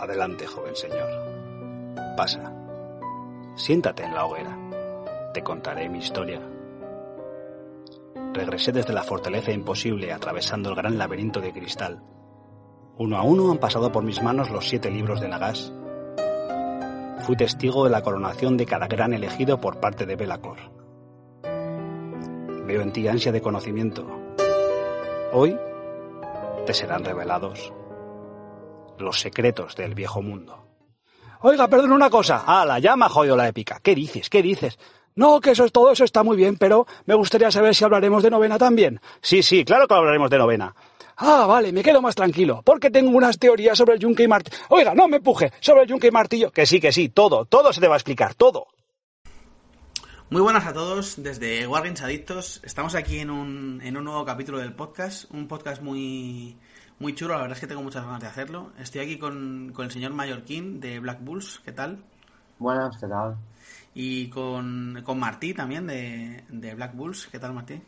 Adelante, joven señor. Pasa. Siéntate en la hoguera. Te contaré mi historia. Regresé desde la fortaleza imposible atravesando el gran laberinto de cristal. Uno a uno han pasado por mis manos los siete libros de Nagas. Fui testigo de la coronación de cada gran elegido por parte de Belacor. Veo en ti ansia de conocimiento. Hoy te serán revelados los secretos del viejo mundo. Oiga, perdón una cosa. Ah, la llama jodido la épica. ¿Qué dices? ¿Qué dices? No, que eso es todo, eso está muy bien, pero me gustaría saber si hablaremos de novena también. Sí, sí, claro que hablaremos de novena. Ah, vale, me quedo más tranquilo, porque tengo unas teorías sobre el yunque y martillo. Oiga, no me empuje, sobre el yunque y martillo. Que sí, que sí, todo, todo se te va a explicar, todo. Muy buenas a todos desde Wargames Adictos. Estamos aquí en un, en un nuevo capítulo del podcast, un podcast muy, muy chulo, la verdad es que tengo muchas ganas de hacerlo. Estoy aquí con, con el señor Mallorquín de Black Bulls, ¿qué tal? Buenas, ¿qué tal? Y con, con Martí también de, de Black Bulls, ¿qué tal Martí?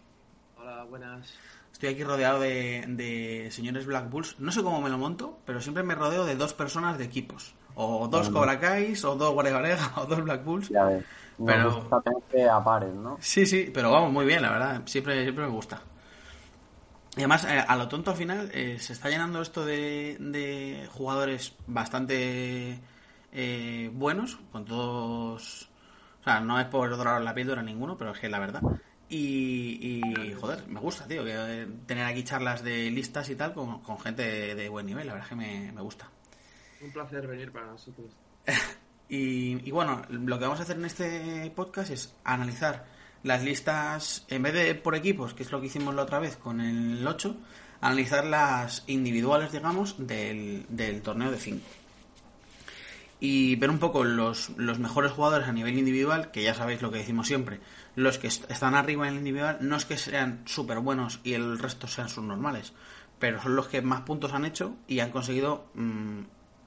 Hola, buenas. Estoy aquí rodeado de, de señores Black Bulls. No sé cómo me lo monto, pero siempre me rodeo de dos personas de equipos. O dos Bueno. Cobra Kais, o dos Guardia Varega, o dos Black Bulls. Ya ves. Pero- gusta tener que a pares, ¿no? Sí, sí, pero vamos, muy bien, la verdad. Siempre, siempre me gusta. Y además, eh, a lo tonto al final, eh, se está llenando esto de, de jugadores bastante eh, buenos, con todos... O sea, no es por dorar la píldora a ninguno, pero es que es la verdad. Y, y, joder, me gusta, tío, que, eh, tener aquí charlas de listas y tal con, con gente de, de buen nivel, la verdad es que me, me gusta. Un placer venir para nosotros. Y, y bueno, lo que vamos a hacer en este podcast es analizar las listas, en vez de por equipos, que es lo que hicimos la otra vez con el 8, analizar las individuales, digamos, del, del torneo de 5. Y ver un poco los, los mejores jugadores a nivel individual, que ya sabéis lo que decimos siempre, los que est- están arriba en el individual no es que sean súper buenos y el resto sean subnormales, pero son los que más puntos han hecho y han conseguido mm,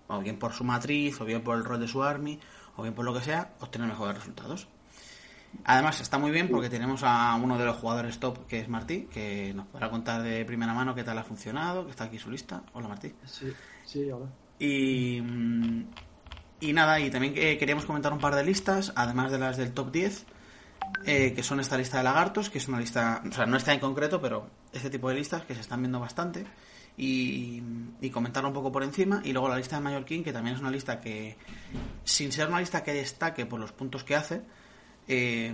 o bien por su matriz, o bien por el rol de su army, o bien por lo que sea, obtener mejores resultados. Además, está muy bien porque tenemos a uno de los jugadores top, que es Martí, que nos podrá contar de primera mano qué tal ha funcionado, que está aquí su lista. Hola, Martí. Sí, sí, hola. Y, mm, y nada, y también eh, queríamos comentar un par de listas, además de las del top 10, eh, que son esta lista de lagartos, que es una lista, o sea, no está en concreto, pero este tipo de listas que se están viendo bastante, y, y comentarlo un poco por encima, y luego la lista de Mallorquín, que también es una lista que, sin ser una lista que destaque por los puntos que hace, eh,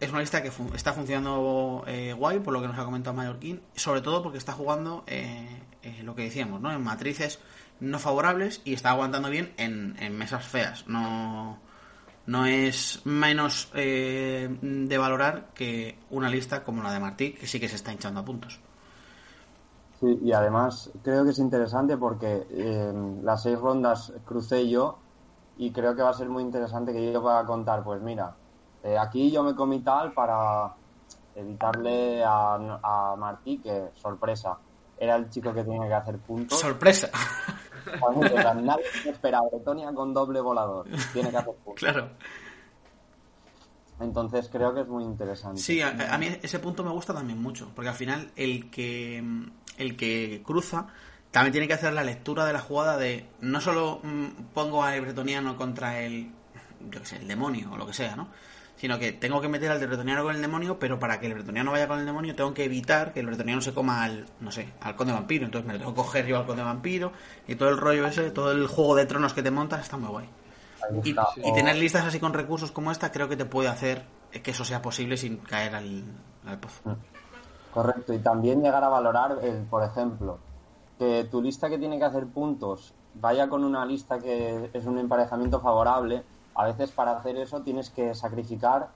es una lista que fu- está funcionando eh, guay, por lo que nos ha comentado Mallorquín, sobre todo porque está jugando eh, lo que decíamos, ¿no? En matrices no favorables y está aguantando bien en, mesas feas. No, no es menos de valorar que una lista como la de Martí, que sí que se está hinchando a puntos. Sí, y además creo que es interesante porque las seis rondas crucé yo y creo que va a ser muy interesante que yo pueda contar, pues mira, eh, aquí yo me comí tal para evitarle a, a Martí que, sorpresa, era el chico que tiene que hacer puntos. ¡Sorpresa! Nadie espera Bretonia con doble volador, tiene que hacer puntos. claro. Entonces creo que es muy interesante. Sí, a, a mí ese punto me gusta también mucho, porque al final el que el que cruza también tiene que hacer la lectura de la jugada de no solo mm, pongo al bretoniano contra el yo qué sé, el demonio o lo que sea, ¿no? Sino que tengo que meter al bretoniano con el demonio, pero para que el bretoniano vaya con el demonio tengo que evitar que el bretoniano se coma al, no sé, al conde vampiro, entonces me lo tengo que coger yo al conde vampiro y todo el rollo ese, todo el juego de tronos que te montas está muy guay. Y, tener listas así con recursos como esta creo que te puede hacer que eso sea posible sin caer al, al pozo. Correcto, y también llegar a valorar, el, por ejemplo, que tu lista que tiene que hacer puntos vaya con una lista que es un emparejamiento favorable. A veces para hacer eso tienes que sacrificar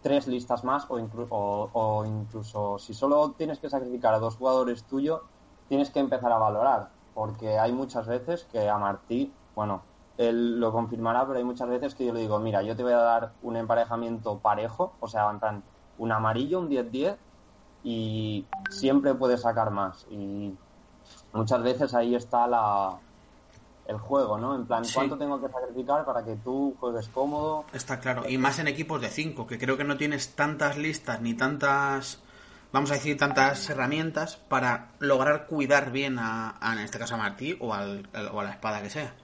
tres listas más o, inclu- o, incluso si solo tienes que sacrificar a dos jugadores tuyos, tienes que empezar a valorar, porque hay muchas veces que a Martí, bueno, él lo confirmará, pero hay muchas veces que yo le digo, mira, yo te voy a dar un emparejamiento parejo, o sea, van un amarillo, un 10-10, y siempre puedes sacar más. Y muchas veces ahí está la, el juego, ¿no? En plan, ¿cuánto tengo que sacrificar para que tú juegues cómodo? Está claro. Y más en equipos de 5, que creo que no tienes tantas listas ni tantas, vamos a decir, tantas herramientas para lograr cuidar bien a, en este caso a Martí o, al, o a la espada que sea.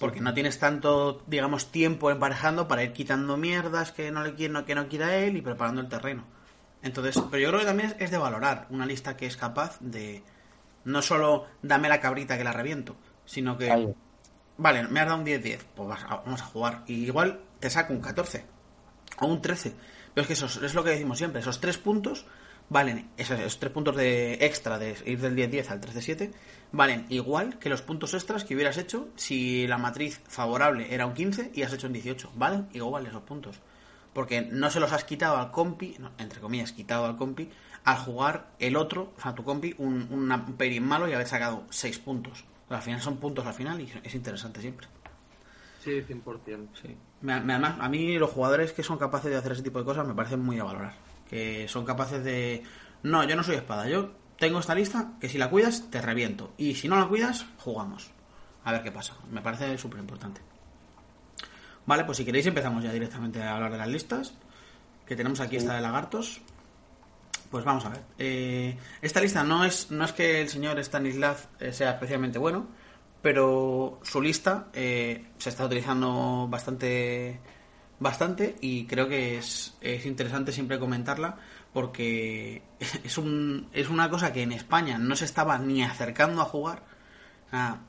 Porque no tienes tanto, digamos, tiempo emparejando para ir quitando mierdas que no le que no quiera él y preparando el terreno. Entonces, pero yo creo que también es de valorar una lista que es capaz de no solo dame la cabrita que la reviento, sino que vale, me has dado un 10-10, pues vamos a jugar y igual te saco un 14 o un 13. Pero es que eso es lo que decimos siempre, esos tres puntos valen, esos, tres puntos de extra de ir del 10-10 al 13-7, valen igual que los puntos extras que hubieras hecho si la matriz favorable era un 15 y has hecho un 18. Valen igual esos puntos porque no se los has quitado al compi, entre comillas, quitado al compi, al jugar el otro, o sea, tu compi, un, un malo y haber sacado 6 puntos. Al final son puntos al final y es interesante siempre. Sí, 100%. Sí. Además, a mí los jugadores que son capaces de hacer ese tipo de cosas me parecen muy a valorar. Que son capaces de... No, yo no soy espada, yo tengo esta lista que si la cuidas te reviento. Y si no la cuidas, jugamos. A ver qué pasa. Me parece súper importante. Vale, pues si queréis empezamos ya directamente a hablar de las listas. Que tenemos aquí esta de lagartos. Pues vamos a ver. Eh, esta lista no es, no es que el señor Stanislav eh, sea especialmente bueno, pero su lista eh, se está utilizando bastante bastante y creo que es, es interesante siempre comentarla porque es, un, es una cosa que en España no se estaba ni acercando a jugar. A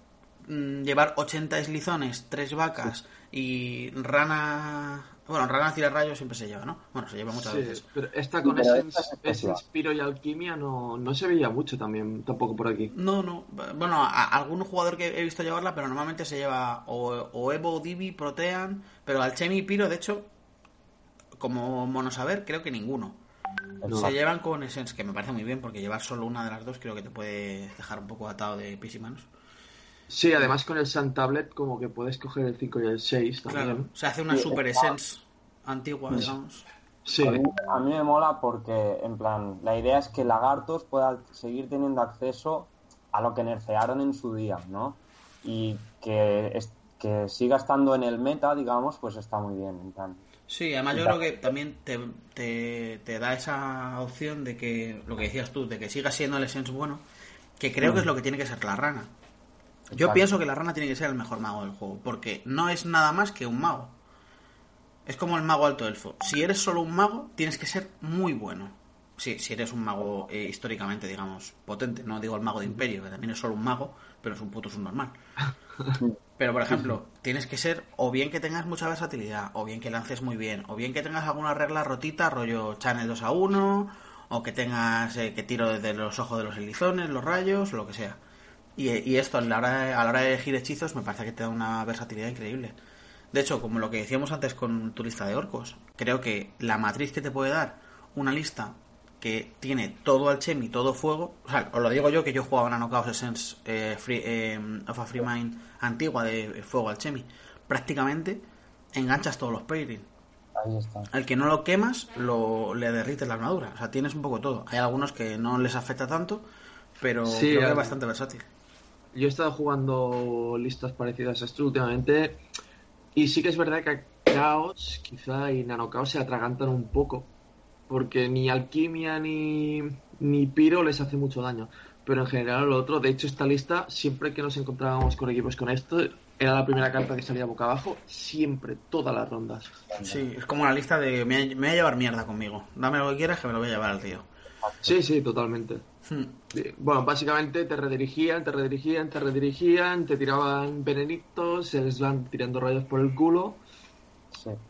mm, llevar 80 eslizones, tres vacas, y Rana. Bueno, Rana tira rayos siempre se lleva, ¿no? Bueno, se lleva muchas veces. Pero esta con Essence, Piro y Alquimia no, no se veía mucho también, tampoco por aquí. No, no. Bueno, a, algún jugador que he visto llevarla, pero normalmente se lleva o, Evo, Divi, Protean, pero Alchemy y Piro, de hecho, como monosaber, creo que ninguno. Se llevan con Essence, que me parece muy bien, porque llevar solo una de las dos creo que te puede dejar un poco atado de pies y manos. Sí, además con el Sun Tablet como que puedes coger el 5 y el 6 también. Claro, se hace una Super Essence antigua, digamos. Sí. A mí, me mola porque, en plan, la idea es que Lagartos pueda seguir teniendo acceso a lo que nerfearon en su día, ¿no? Y que, que siga estando en el meta, digamos, pues está muy bien. En plan. Sí, además yo creo que también te, te, te, da esa opción de que, lo que decías tú, de que siga siendo el Essence bueno, que creo que es mm. lo que tiene que ser la rana. Yo pienso que la rana tiene que ser el mejor mago del juego, porque no es nada más que un mago. Es como el mago alto elfo. Si eres solo un mago, tienes que ser muy bueno. Sí, si eres un mago eh, históricamente, digamos, potente. No digo el mago de imperio, que también es solo un mago, pero es un puto subnormal. Pero, por ejemplo, tienes que ser o bien que tengas mucha versatilidad, o bien que lances muy bien, o bien que tengas alguna regla rotita, rollo channel 2 a 1, o que tengas eh, que tiro desde los ojos de los elizones, los rayos, lo que sea. Y, esto a la, hora de, a la hora de elegir hechizos me parece que te da una versatilidad increíble. De hecho, como lo que decíamos antes con tu lista de orcos, creo que la matriz que te puede dar una lista que tiene todo alchemy, todo fuego, o sea, os lo digo yo que yo jugaba una Chaos Essence eh, free, eh, of a Free Mind antigua de fuego alchemy, prácticamente enganchas todos los pairing. Ahí está. Al que no lo quemas, lo, le derrites la armadura. O sea, tienes un poco todo. Hay algunos que no les afecta tanto, pero creo que es bastante versátil yo he estado jugando listas parecidas a esto últimamente y sí que es verdad que Chaos quizá y Nanocaos se atragantan un poco porque ni alquimia ni, ni piro les hace mucho daño pero en general lo otro de hecho esta lista siempre que nos encontrábamos con equipos con esto era la primera carta que salía boca abajo siempre todas las rondas. Sí es como una lista de me, voy a llevar mierda conmigo dame lo que quieras que me lo voy a llevar al tío sí sí totalmente Hmm. Bueno, básicamente te redirigían, te redirigían, te redirigían, te tiraban venenitos, se les van tirando rayos por el culo.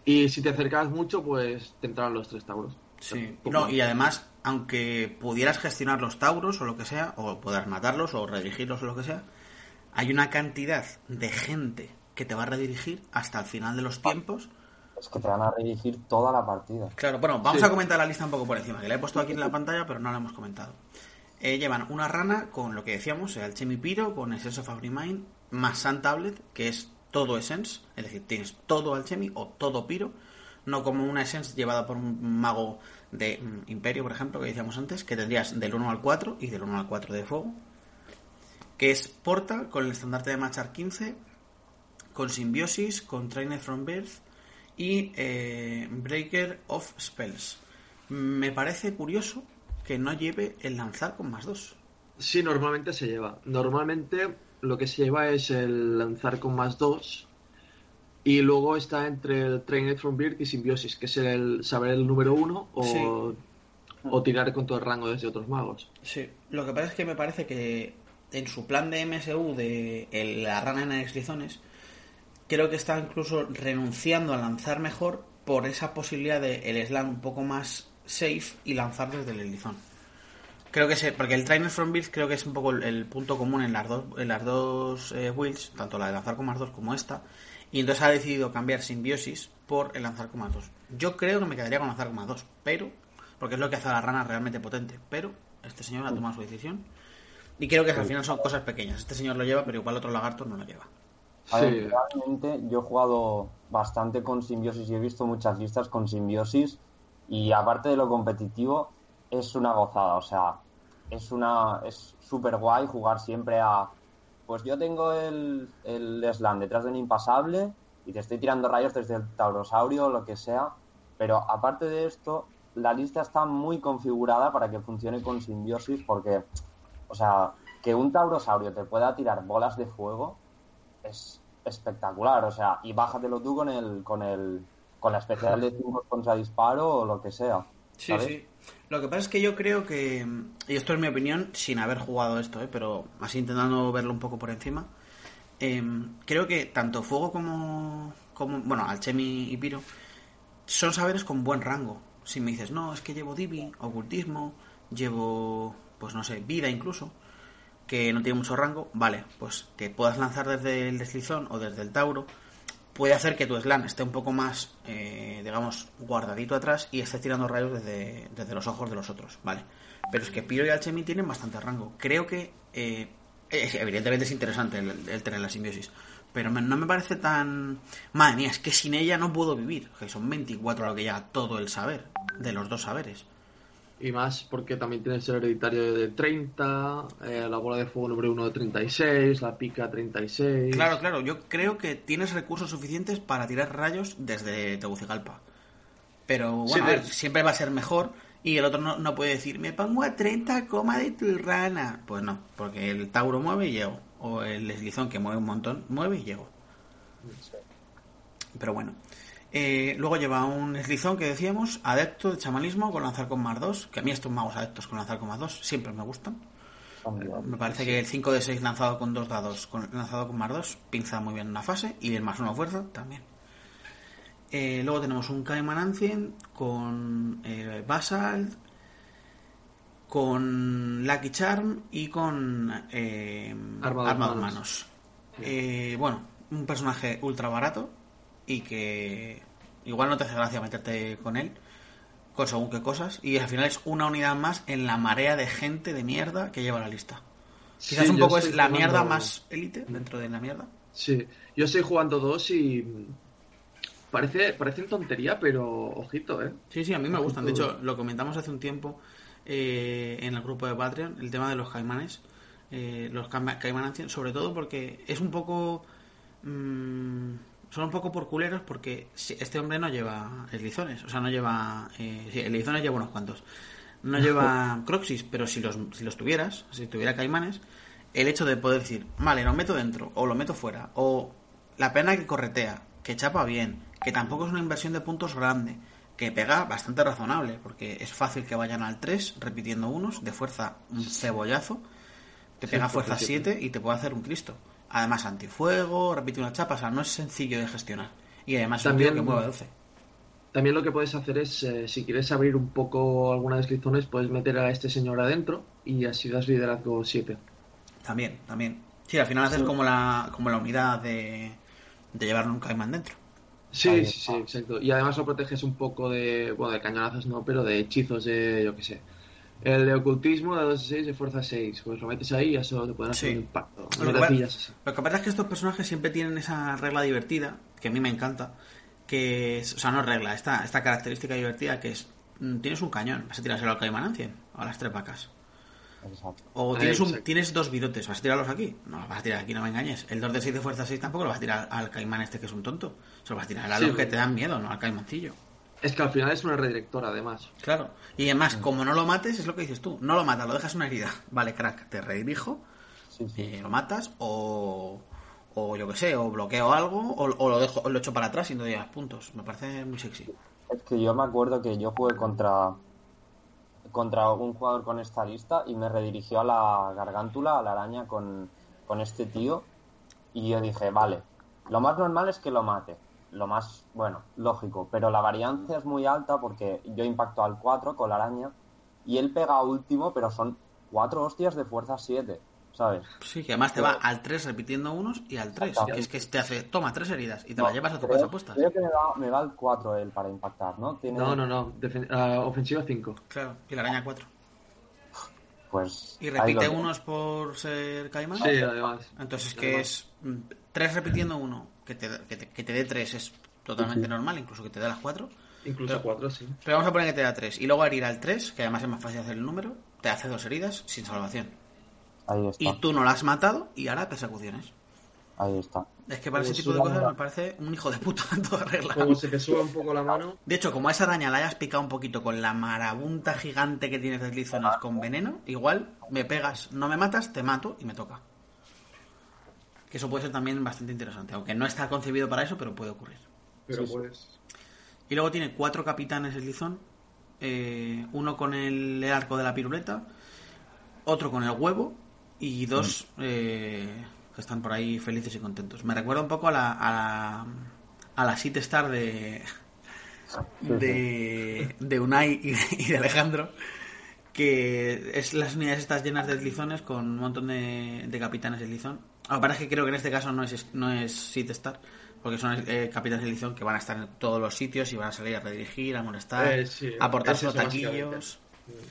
Y si te acercabas mucho, pues te entraban los tres tauros. Sí, no, y además, aunque pudieras gestionar los tauros o lo que sea, o poder matarlos o redirigirlos o lo que sea, hay una cantidad de gente que te va a redirigir hasta el final de los tiempos. Es que te van a redirigir toda la partida. Claro, bueno, vamos a comentar la lista un poco por encima, que la he puesto aquí en la pantalla, pero no la hemos comentado. Eh, llevan una rana con lo que decíamos, el Alchemy Piro, con Essence of Mind, más Sun Tablet, que es todo Essence, es decir, tienes todo Alchemy o todo Piro, no como una Essence llevada por un mago de mm, Imperio, por ejemplo, que decíamos antes, que tendrías del 1 al 4 y del 1 al 4 de fuego, que es Porta con el estandarte de Machar 15, con Simbiosis, con Trainer from Birth y eh, Breaker of Spells. Me parece curioso que no lleve el lanzar con más 2. Sí, normalmente se lleva. Normalmente lo que se lleva es el lanzar con más 2 y luego está entre el Trainer from Birth y Simbiosis, que es el saber el número 1 o, o tirar con todo el rango desde otros magos. Sí, lo que pasa es que me parece que en su plan de MSU de el, la rana en exlizones, creo que está incluso renunciando a lanzar mejor por esa posibilidad de el slam un poco más safe y lanzar desde el eslizón. Creo que sé, porque el Trainer from Birth creo que es un poco el, punto común en las dos, en las dos eh, wheels, tanto la de lanzar con más 2 como esta, y entonces ha decidido cambiar simbiosis por el lanzar con más 2. Yo creo que me quedaría con lanzar con más 2, pero, porque es lo que hace a la rana realmente potente, pero este señor ha tomado su decisión y creo que al final son cosas pequeñas. Este señor lo lleva, pero igual otro lagarto no lo lleva. A ver, realmente yo he jugado bastante con simbiosis y he visto muchas listas con simbiosis y aparte de lo competitivo es una gozada, o sea, es una es súper guay jugar siempre a pues yo tengo el, el slam detrás de un impasable y te estoy tirando rayos desde el taurosaurio o lo que sea, pero aparte de esto la lista está muy configurada para que funcione con simbiosis porque o sea, que un taurosaurio te pueda tirar bolas de fuego es espectacular. O sea, y bájatelo tú con el, con el, con la especial de 5 contra disparo o lo que sea. Sí, sí. Lo que pasa es que yo creo que, y esto es mi opinión, sin haber jugado esto, ¿eh? pero así intentando verlo un poco por encima, em, creo que tanto Fuego como, como, bueno, Alchemy y Piro, son saberes con buen rango. Si me dices, no, es que llevo Divi, ocultismo, llevo pues no sé, vida incluso, que no tiene mucho rango, vale, pues que puedas lanzar desde el deslizón o desde el Tauro, puede hacer que tu slam esté un poco más, eh, digamos, guardadito atrás y esté tirando rayos desde, desde, los ojos de los otros, ¿vale? Pero es que Piro y Alchemy tienen bastante rango. Creo que, eh, evidentemente es interesante el, tener la simbiosis, pero no me parece tan... Madre mía, es que sin ella no puedo vivir, que son 24 lo que ya todo el saber, de los dos saberes. Y más porque también tienes el hereditario de 30, eh, la bola de fuego número 1 de 36, la pica 36. Claro, claro, yo creo que tienes recursos suficientes para tirar rayos desde Tegucigalpa. Pero bueno, siempre va a ser mejor y el otro no, puede decir, me pongo a 30 coma de tu rana. Pues no, porque el Tauro mueve y llego. O el deslizón que mueve un montón, mueve y llego. Pero bueno. Eh, luego lleva un eslizón que decíamos, adepto de chamanismo con lanzar con más 2, que a mí estos magos adeptos con lanzar con más 2 siempre me gustan. Me parece que el 5 de 6 lanzado con 2 dados, con, lanzado con más 2, pinza muy bien una fase y el más 1 fuerza también. Eh, luego tenemos un Cayman Ancient con eh, Basalt, con Lucky Charm y con eh, Armado, Manos. bueno, un personaje ultra barato y que igual no te hace gracia meterte con él, con según qué cosas, y al final es una unidad más en la marea de gente de mierda que lleva la lista. Quizás un poco es la mierda más élite dentro de la mierda. Sí, yo estoy jugando dos y parece parecen tontería, pero ojito, ¿eh? Sí, sí, a mí me gustan. De hecho, lo comentamos hace un tiempo eh, en el grupo de Patreon, el tema de los caimanes, eh, los caimanes, sobre todo porque es un poco... Mmm, son un poco por culeros porque este hombre no lleva eslizones, o sea, no lleva... Eh, sí, lleva unos cuantos. No lleva croxis, pero si los, si los tuvieras, si tuviera caimanes, el hecho de poder decir, vale, lo meto dentro, o lo meto fuera, o la pena que corretea, que chapa bien, que tampoco es una inversión de puntos grande, que pega bastante razonable, porque es fácil que vayan al 3 repitiendo unos, de fuerza un cebollazo, te pega fuerza 7 y te puede hacer un Cristo. Además, antifuego, repite una chapa, o sea, no es sencillo de gestionar. Y además también, que mueve 12. También lo que puedes hacer es, eh, si quieres abrir un poco alguna descripciones, puedes meter a este señor adentro y así das liderazgo 7. También, también. Sí, al final haces como la, como la unidad de, de llevar un caimán dentro. Sí, sí, sí, exacto. Y además lo proteges un poco de, bueno, de cañonazos no, pero de hechizos de, yo qué sé, El de ocultismo de 2 a 6 de fuerza 6. Pues lo metes ahí y eso te puede hacer Sí. un impacto. Lo que, así. lo pasa es que estos personajes siempre tienen esa regla divertida, que a mí me encanta, que es, o sea, no regla, esta, esta característica divertida que es, mm, tienes un cañón, vas a tirárselo al caimán ancien, o a las tres vacas. Exacto. O tienes, un, exacto. tienes dos virotes, ¿vas a tirarlos aquí? No los vas a tirar aquí, no me engañes. El 2 de 6 de fuerza 6 tampoco lo vas a tirar al caimán este que es un tonto. Se lo vas a tirar a Sí, los que porque- te dan miedo, no al caimancillo. Es que al final es una redirectora, además. Claro. Y además, como no lo mates, es lo que dices tú. No lo matas, lo dejas una herida. Vale, crack, te redirijo, Sí, sí. eh, lo matas o, o yo que sé, o bloqueo algo o, o lo dejo o lo echo para atrás y no llevas puntos. Me parece muy sexy. Es que yo me acuerdo que yo jugué contra contra un jugador con esta lista y me redirigió a la gargántula, a la araña con, con este tío y yo dije, vale, lo más normal es que lo mate, lo más, bueno, lógico, pero la variancia es muy alta porque yo impacto al 4 con la araña y él pega último, pero son cuatro hostias de fuerza 7, ¿sabes? Sí, que además te va al 3 repitiendo unos y al 3. Que es que te hace, toma tres heridas y te la No, llevas a tu creo- casa puestas. Creo que me va, me va al 4 él para impactar, ¿no? Tiene, No, no, no. Ah, ofensiva 5. Claro, y la araña 4. Pues Y repite unos por ser caimán. Sí, además. Entonces, que Además. es 3 repitiendo uno, que te, que te, que te dé 3 es totalmente normal, incluso que te dé las 4. Incluso Pero- 4, sí. Pero vamos a poner que te da 3. Y luego herir al 3, que además es más fácil hacer el número, te hace dos heridas sin salvación. Ahí está, Y tú no la has matado y ahora persecuciones. ahí está. Es que para ese tipo de cosas me parece un hijo de puta en toda regla. Como se te suba un poco la mano. De hecho, como a esa araña la hayas picado un poquito con la marabunta gigante que tienes de con veneno, igual me pegas, no me matas, te mato y me toca. Que eso puede ser también bastante interesante, aunque no está concebido para eso, pero puede ocurrir. Pero Sí, sí. pues. Y luego tiene cuatro capitanes el lizón, eh, uno con el arco de la piruleta, otro con el huevo y dos eh, que están por ahí felices y contentos. Me recuerda un poco a la, a la, a la City Star de, de, de Unai y de, y de Alejandro, que es las unidades estas llenas de lizones con un montón de, de capitanes de lizón. Lo que pasa es que creo que en este caso no es, no es City Star, porque son eh, capitanes de lizón que van a estar en todos los sitios y van a salir a redirigir, a molestar, Eh, sí, a aportar sus básicamente. taquillos.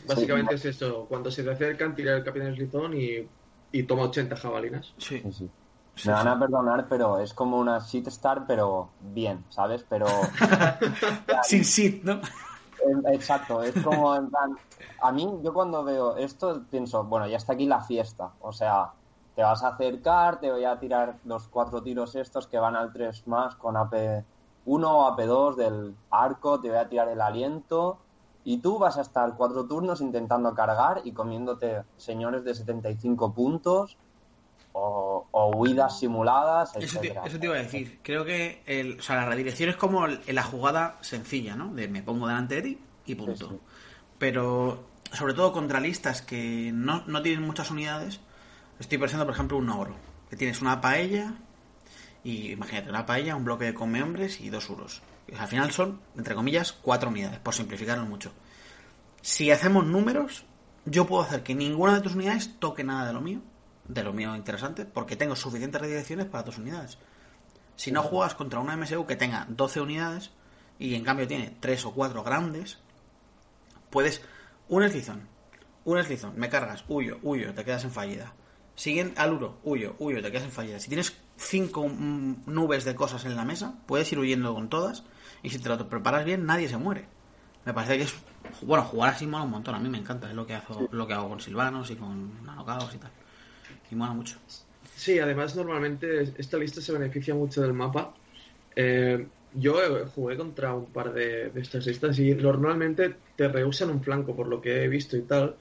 Básicamente es eso. Cuando se te acercan, tira el capitán Slizón y, y toma 80 jabalinas. Sí, Sí, sí. sí, Me van sí. a perdonar, pero es como una shit star, pero bien, ¿sabes? Pero Sin sit, ¿no? exacto, es como en plan. A mí, yo cuando veo esto pienso, bueno, ya está aquí la fiesta. O sea, te vas a acercar, te voy a tirar los cuatro tiros estos que van al 3 más con AP1 o AP2 del arco, te voy a tirar el aliento. Y tú vas a estar cuatro turnos intentando cargar y comiéndote señores de 75 puntos o, o huidas simuladas, Eso te, etcétera. eso te iba a decir. Creo que el, o sea, la redirección es como el- la jugada sencilla, ¿no? De me pongo delante de ti y punto. Sí, sí. Pero, sobre todo contra listas que no, no tienen muchas unidades, estoy pensando, por ejemplo, un ogro. Que tienes una paella y, imagínate, una paella, un bloque de come hombres y dos uros. O sea, al final son, entre comillas, cuatro unidades, por simplificarlo mucho. Si hacemos números, yo puedo hacer que ninguna de tus unidades toque nada de lo mío, de lo mío interesante, porque tengo suficientes redirecciones para tus unidades. Si no juegas contra una MSU que tenga 12 unidades y en cambio tiene 3 o 4 grandes, puedes un eslizón, un eslizón, me cargas, huyo, huyo, te quedas en fallida. Siguiente al uro, huyo, huyo, te quedas en fallida. Si tienes 5 nubes de cosas en la mesa, puedes ir huyendo con todas y si te lo preparas bien, nadie se muere. Me parece que es bueno, jugar así mola un montón, a mí me encanta, es lo que hago, lo que hago con Silvanos y con Nanocaos y tal. Y mola mucho. Sí, además normalmente esta lista se beneficia mucho del mapa. Eh, yo jugué contra un par de, de estas listas y normalmente te rehusan un flanco por lo que he visto y tal.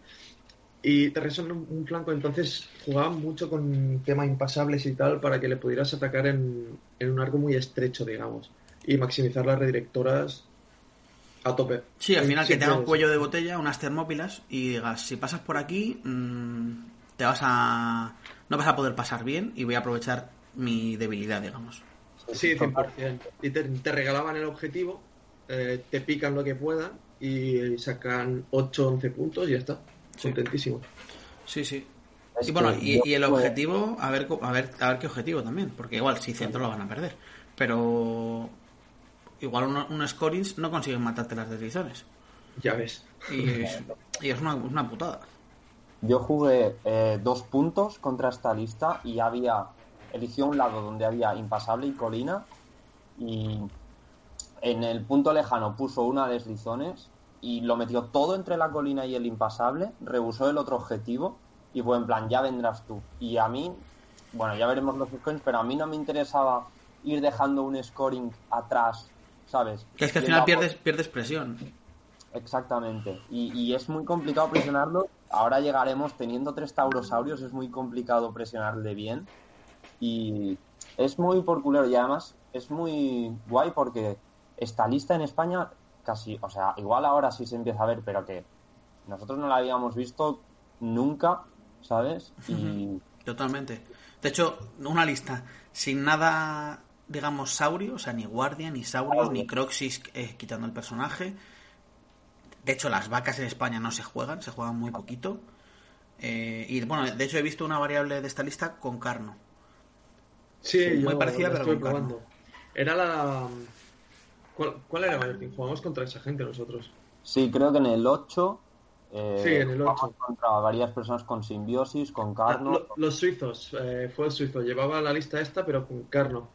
Y te rehusan un, flanco, entonces jugaban mucho con tema impasables y tal para que le pudieras atacar en, en un arco muy estrecho, digamos. Y maximizar las redirectoras a tope. Sí, al final que Siempre tenga un cuello de botella, unas termópilas y digas, si pasas por aquí, mm, te vas a... no vas a poder pasar bien y voy a aprovechar mi debilidad, digamos. Sí, 100%. Y te, te regalaban el objetivo, eh, te pican lo que puedan y sacan 8 11 puntos y ya está. Sí. Contentísimo. Sí, sí. Es y bueno, que y, el objetivo, a ver, a ver, a ver qué objetivo también, porque igual si centro lo van a perder, pero igual uno- unos scorings no consiguen matarte las deslizones. Ya ves. Y es, y es una, una putada. Yo jugué eh, dos puntos contra esta lista y había. Eligió un lado donde había impasable y colina. Y en el punto lejano puso una deslizones y lo metió todo entre la colina y el impasable. Rehusó el otro objetivo y fue en plan, ya vendrás tú. Y a mí, bueno, ya veremos los scores, pero a mí no me interesaba ir dejando un scoring atrás, ¿sabes? Que es que al final pierdes, pierdes presión. Exactamente. Y, y es muy complicado presionarlo. Ahora llegaremos teniendo tres taurosaurios, es muy complicado presionarle bien. Y es muy por culero. Y además es muy guay porque esta lista en España casi, o sea, igual ahora sí se empieza a ver, pero que nosotros no la habíamos visto nunca, ¿sabes? Y Totalmente. De hecho, una lista sin nada, digamos, saurio, o sea, ni guardia, ni saurios, ni croxis eh, quitando el personaje. De hecho, las vacas en España no se juegan, se juegan muy poquito. Eh, y bueno, de hecho he visto una variable de esta lista con carno. Sí, muy yo parecida, pero con carne. probando. Era la. ¿Cuál, cuál era, Valentín? Jugamos contra esa gente nosotros. sí, creo que en el 8. eh, Sí, en el jugamos 8. contra varias personas con simbiosis, con Ah, carno. lo- los suizos, eh, fue el suizo. Llevaba la lista esta, pero con carno.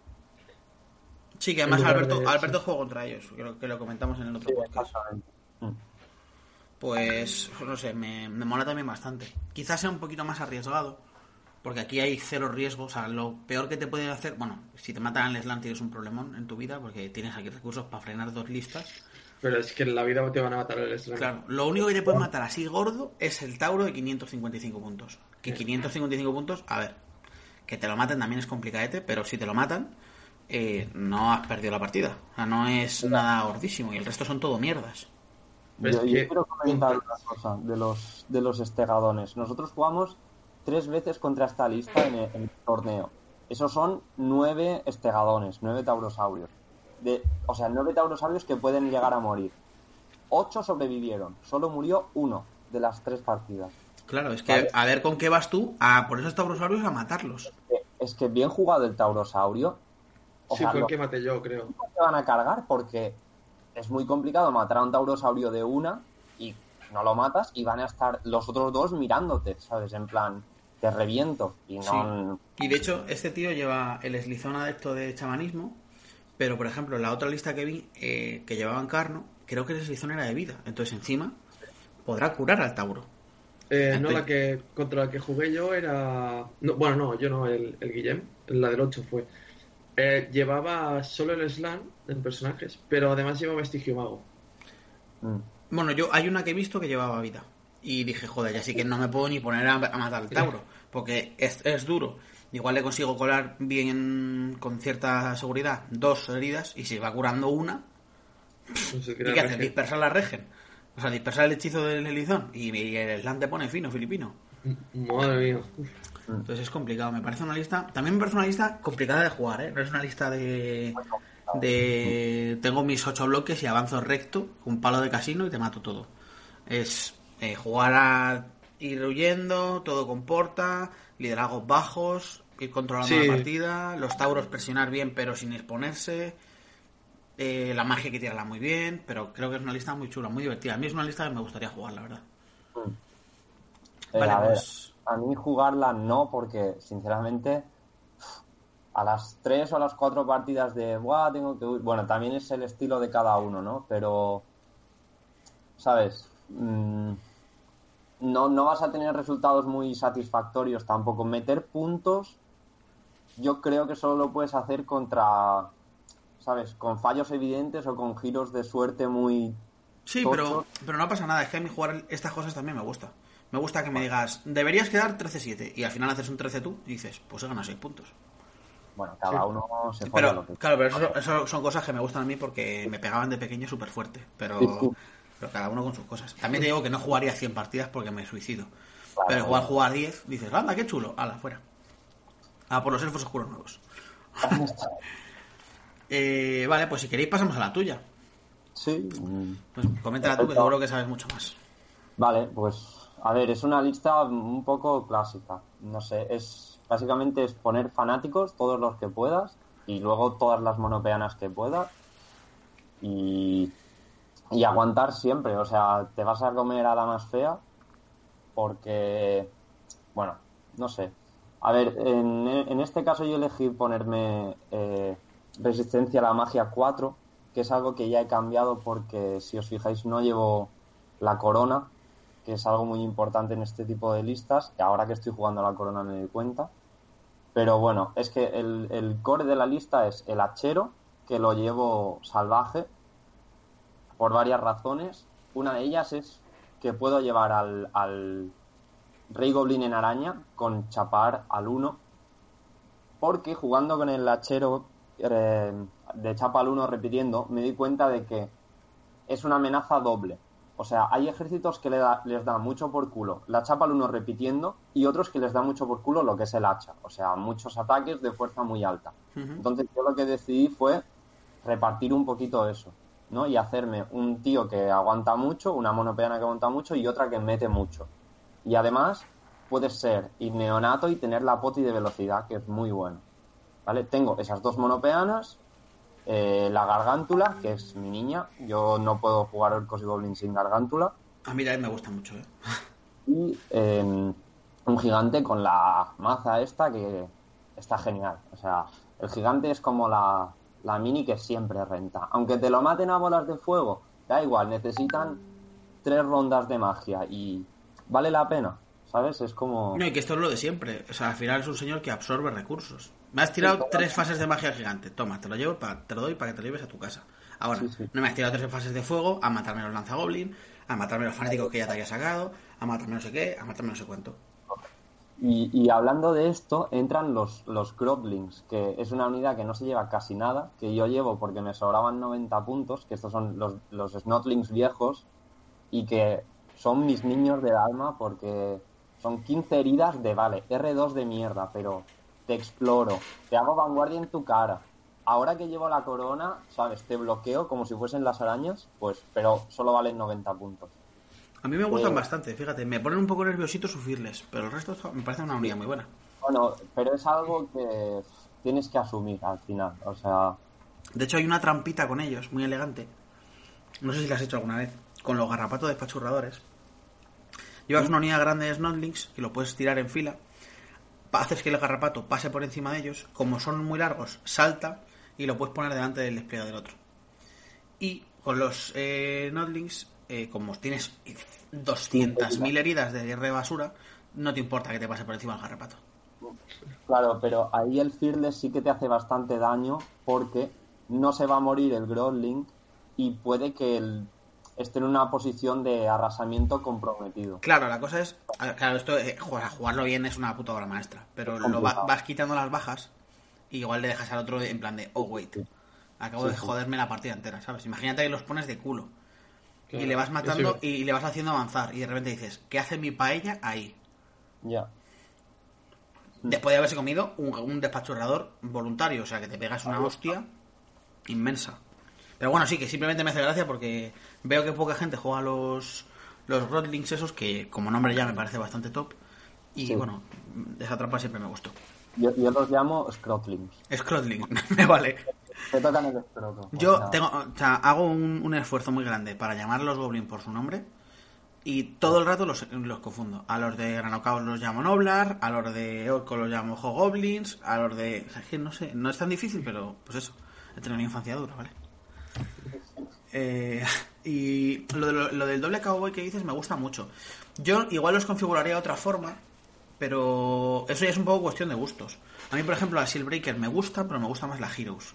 Sí, que además Alberto, de- Alberto jugó contra ellos, creo que lo comentamos en el otro Sí, podcast. Mm. Pues, no sé, me, me mola también bastante. Quizás sea un poquito más arriesgado, porque aquí hay cero riesgo. O sea, lo peor que te pueden hacer, bueno, si te matan al slam tienes un problemón en tu vida, porque tienes aquí recursos para frenar dos listas. Pero es que en la vida te van a matar el slam. Claro, lo único que te puede matar así gordo es el Tauro de 555 puntos. Que 555 puntos, a ver, que te lo maten también es complicadete, pero si te lo matan, eh, no has perdido la partida. O sea, no es nada gordísimo y el resto son todo mierdas. Yo, yo quiero comentar una cosa de los, de los estegadones. Nosotros jugamos tres veces contra esta lista en el, en el torneo. Esos son nueve estegadones, nueve taurosaurios. De, o sea, nueve taurosaurios que pueden llegar a morir. Ocho sobrevivieron. Solo murió uno de las tres partidas. Claro, es que Vale. a ver con qué vas tú a por esos taurosaurios a matarlos. Es que bien jugado el taurosaurio. O Sí, sea, fue el que maté yo, creo. te van a cargar porque es muy complicado matar a un taurosaurio de una y no lo matas y van a estar los otros dos mirándote, ¿sabes? En plan, te reviento y no... Y de hecho, este tío lleva el eslizón adepto de chamanismo, pero por ejemplo, en la otra lista que vi, eh, que llevaban carno, creo que el eslizón era de vida. Entonces encima podrá curar al tauro. Eh, no, la que contra la que jugué yo era. No, bueno, no, yo no, el, el Guillem, la del 8 fue. Eh, llevaba solo el slam en personajes, pero además lleva vestigio mago. Mm. Bueno, yo hay una que he visto que llevaba vida. Y dije, joder, ya sí que no me puedo ni poner a, a matar al tauro, porque es, es duro. Igual le consigo colar bien con cierta seguridad dos heridas y si va curando una, No sé ¿y qué hace? Dispersar la regen. O sea, dispersar el hechizo del elizón y, y el slam te pone fino, filipino. Madre mía. Entonces es complicado. Me parece una lista. También me parece una lista complicada de jugar, ¿eh? No es una lista de. de. Tengo mis ocho bloques y avanzo recto, un palo de casino y te mato todo. Es eh, jugar a ir huyendo, todo con porta, liderazgos bajos, ir controlando Sí. la partida, los tauros presionar bien pero sin exponerse. eh, la magia que tirarla muy bien, pero creo que es una lista muy chula, muy divertida. A mí es una lista que me gustaría jugar, la verdad. Eh, Vale, a ver, pues- a mí jugarla no, porque sinceramente a las tres o a las cuatro partidas de, Buah, tengo que huir", Bueno, también es el estilo de cada uno, ¿no? Pero, ¿sabes? Mm, no, no vas a tener resultados muy satisfactorios tampoco. Meter puntos, yo creo que solo lo puedes hacer contra, ¿sabes? Con fallos evidentes o con giros de suerte muy... Sí, pero, pero no pasa nada. Es que a mí jugar estas cosas también me gusta. Me gusta que me digas, deberías quedar 13-7 y al final haces un 13 tú y dices, pues he ganado 6 puntos. Bueno, cada Sí. uno se juega Pero, lo que claro, pero eso, eso son cosas que me gustan a mí porque me pegaban de pequeño súper fuerte. Pero. Pero cada uno con sus cosas. También te digo que no jugaría 100 partidas porque me suicido. Pero igual jugar 10, dices, anda, qué chulo, ala, fuera. A por los elfos oscuros nuevos. Eh, vale, pues si queréis pasamos a la tuya. Sí. Pues coméntala tú, que seguro que sabes mucho más. Vale, pues a ver, es una lista un poco clásica. No sé, es básicamente es poner fanáticos, todos los que puedas, y luego todas las monopeanas que puedas. Y y aguantar siempre. O sea, te vas a comer a la más fea porque, bueno, no sé. A ver, en, en este caso yo elegí ponerme eh, resistencia a la magia 4, que es algo que ya he cambiado porque, si os fijáis, no llevo la corona, que es algo muy importante en este tipo de listas, y ahora que estoy jugando a la corona me doy cuenta. Pero bueno, es que el, el core de la lista es el hachero, que lo llevo salvaje, por varias razones. Una de ellas es que puedo llevar al, al Rey Goblin en araña con chapar al 1, porque jugando con el hachero eh, de chapa al 1 repitiendo, me di cuenta de que es una amenaza doble. O sea, hay ejércitos que le da, les da mucho por culo la chapa al 1 repitiendo y otros que les da mucho por culo lo que es el hacha. O sea, muchos ataques de fuerza muy alta. Entonces yo lo que decidí fue repartir un poquito eso. ¿No? Y hacerme un tío que aguanta mucho, una monopeana que aguanta mucho y otra que mete mucho. Y además puedes ser neonato y tener la poti de velocidad, que es muy bueno. ¿Vale? Tengo esas dos monopeanas, eh, la gargántula, que es mi niña. Yo no puedo jugar Orcos y Goblins sin gargántula. A mí me gusta mucho, ¿eh? Y em, un gigante con la maza esta que está genial. O sea, el gigante es como la, la mini que siempre renta. Aunque te lo maten a bolas de fuego, da igual, necesitan tres rondas de magia y vale la pena, ¿sabes? Es como... No, y que esto es lo de siempre. O sea, al final es un señor que absorbe recursos. Me has tirado tres fases de magia gigante. Toma, te lo llevo, te lo doy para que te lo lleves a tu casa. Ahora, no me has tirado tres fases de fuego a matarme los lanzagoblin, a matarme los fanáticos que ya te había sacado, a matarme no sé qué, a matarme no sé cuánto. Y, hablando de esto, entran los, los Croplings, que es una unidad que no se lleva casi nada, que yo llevo porque me sobraban 90 puntos, que estos son los, los Snotlings viejos, y que son mis niños del alma porque son 15 heridas de, vale, R2 de mierda, pero te exploro, te hago vanguardia en tu cara. Ahora que llevo la corona, ¿sabes? Te bloqueo como si fuesen las arañas, pues, pero solo valen 90 puntos. A mí me gustan bastante, fíjate, me ponen un poco nerviosito sufrirles, pero el resto me parece una unidad muy buena. Bueno, pero es algo que tienes que asumir al final, o sea... De hecho hay una trampita con ellos, muy elegante. No sé si la has hecho alguna vez, con los garrapatos despachurradores. Llevas una unidad grande de Snodlings y lo puedes tirar en fila. Haces que el garrapato pase por encima de ellos. Como son muy largos, salta y lo puedes poner delante del despliegue del otro. Y con los eh, Nodlings, eh, como tienes 200.000 heridas de guerra de basura, no te importa que te pase por encima el garrapato. Claro, pero ahí el Fearless sí que te hace bastante daño porque no se va a morir el Growling y puede que el, esté en una posición de arrasamiento comprometido. Claro, la cosa es, claro, esto eh, jugarlo bien es una puta obra maestra, pero lo vas quitando las bajas y igual le dejas al otro en plan de, oh wait, acabo de joderme la partida entera, ¿sabes? Imagínate que los pones de culo y le vas matando y le vas haciendo avanzar y de repente dices, ¿qué hace mi paella ahí? Ya. Después de haberse comido un, despachurrador voluntario, o sea que te pegas una hostia inmensa. Pero bueno, sí, que simplemente me hace gracia porque veo que poca gente juega los, los Rodlings esos, que como nombre ya me parece bastante top. Y bueno, esa trampa siempre me gustó. Yo, los llamo Scrotlings. Scrotlings, me vale. Te tocan el escroto. Yo tengo, o sea, hago un, esfuerzo muy grande para llamar a los Goblins por su nombre y todo el rato los, los confundo. A los de Granocaos los llamo Noblar, a los de Orco los llamo Goblins, a los de... O sea, es que no sé, no es tan difícil, pero pues eso, he tenido una infancia dura, ¿vale? Eh, y lo, lo, del doble cowboy que dices me gusta mucho. Yo igual los configuraría de otra forma, pero eso ya es un poco cuestión de gustos. A mí, por ejemplo, la Breaker me gusta, pero me gusta más la Heroes.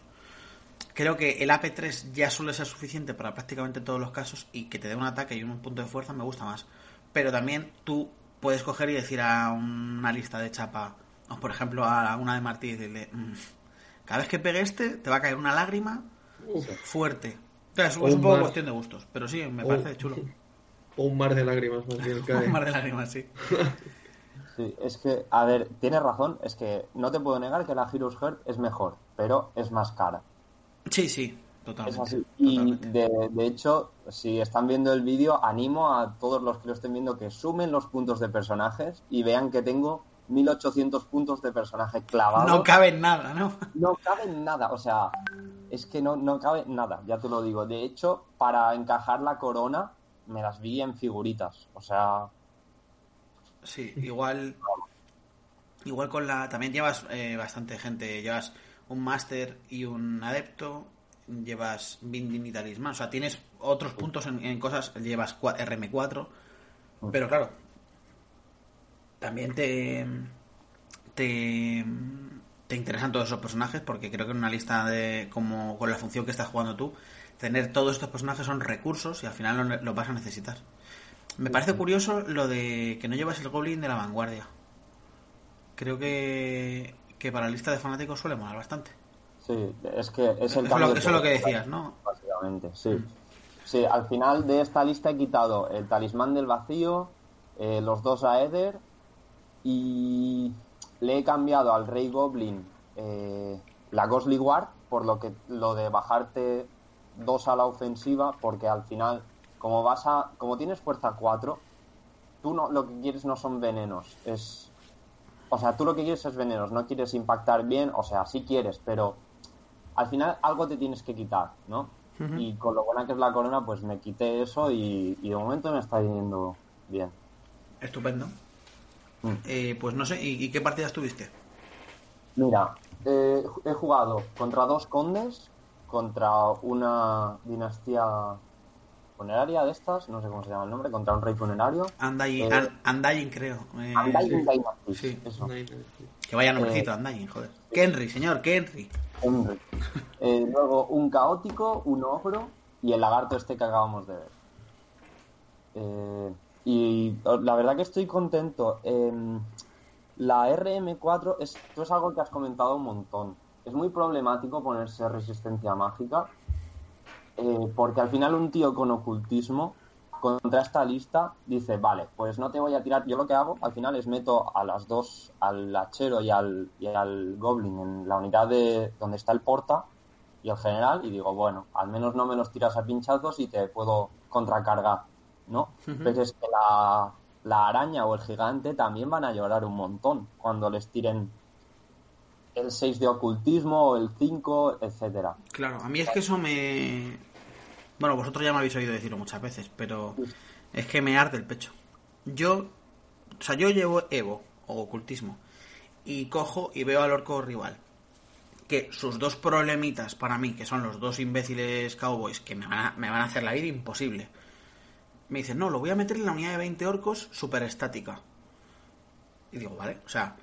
Creo que el AP3 ya suele ser suficiente para prácticamente todos los casos y que te dé un ataque y un punto de fuerza me gusta más. Pero también tú puedes coger y decir a una lista de chapa, o por ejemplo a una de Martí y decirle, mm, cada vez que pegue este te va a caer una lágrima fuerte. es, un, poco cuestión de gustos, pero sí, me parece chulo. O un mar de lágrimas, más bien. un mar de lágrimas, sí. sí, es que, a ver, tienes razón, es que no te puedo negar que la Heroes Heart es mejor, pero es más cara. Sí, sí, totalmente. Y de, de, hecho, si están viendo el vídeo, animo a todos los que lo estén viendo que sumen los puntos de personajes y vean que tengo 1800 puntos de personaje clavados. No cabe nada, ¿no? No cabe nada, o sea, es que no, no cabe nada, ya te lo digo. De hecho, para encajar la corona, me las vi en figuritas. O sea, Sí, igual. Igual con la. También llevas eh, bastante gente. Llevas un máster y un adepto. Llevas Binding y Talismán. O sea, tienes otros puntos en, en cosas. Llevas cua- RM4. Pero claro. También te. Te. Te interesan todos esos personajes. Porque creo que en una lista de. Como con la función que estás jugando tú. Tener todos estos personajes son recursos y al final lo, lo vas a necesitar. Me parece curioso lo de que no llevas el Goblin de la vanguardia. Creo que, que para la lista de fanáticos suele molar bastante. sí, es que es Eso el es cambio lo, de eso es lo que decías, ¿no? Básicamente, sí. Sí, al final de esta lista he quitado el talismán del vacío, eh, los dos Aether y le he cambiado al Rey Goblin eh, la Ghostly Ward por lo que lo de bajarte dos a la ofensiva porque al final como vas a como tienes fuerza 4 tú no lo que quieres no son venenos es o sea tú lo que quieres es venenos no quieres impactar bien o sea sí quieres pero al final algo te tienes que quitar no y con lo buena que es la corona pues me quité eso y, y de momento me está yendo bien Estupendo. Mm. Eh, pues no sé, ¿y, y qué partidas tuviste? Mira, eh, he jugado contra dos condes, contra una dinastía funeraria de estas, no sé cómo se llama el nombre, contra un rey funerario. Undying, Eh, Undying, creo. Eh, Undying Dynasty, sí. eso. que vaya nombrecito, Eh, Undying, joder. Kenry, señor, Kenry. Hombre. Eh, luego un caótico, un ogro y el lagarto este que acabamos de ver. Eh, y la verdad que estoy contento. Em, la RM4, esto es algo que has comentado un montón. Es muy problemático ponerse resistencia mágica eh, porque al final un tío con ocultismo contra esta lista dice, vale, pues no te voy a tirar. Yo lo que hago al final es meto a las dos, al hachero y al, y al goblin en la unidad de donde está el porta y el general y digo, bueno, al menos no me los tiras a pinchazos y te puedo contracargar, ¿no? Pero es que la, la araña o el gigante también van a llorar un montón cuando les tiren el 6 de ocultismo o el 5, etcétera. Claro, a mí es que eso me... Bueno, vosotros ya me habéis oído decirlo muchas veces, pero es que me arde el pecho. Yo, o sea, yo llevo Evo o ocultismo y cojo y veo al orco rival que sus dos problemitas para mí, que son los dos imbéciles cowboys que me van a, me van a hacer la vida imposible, me dicen, no, lo voy a meter en la unidad de 20 orcos super estática. Y digo, vale, o sea,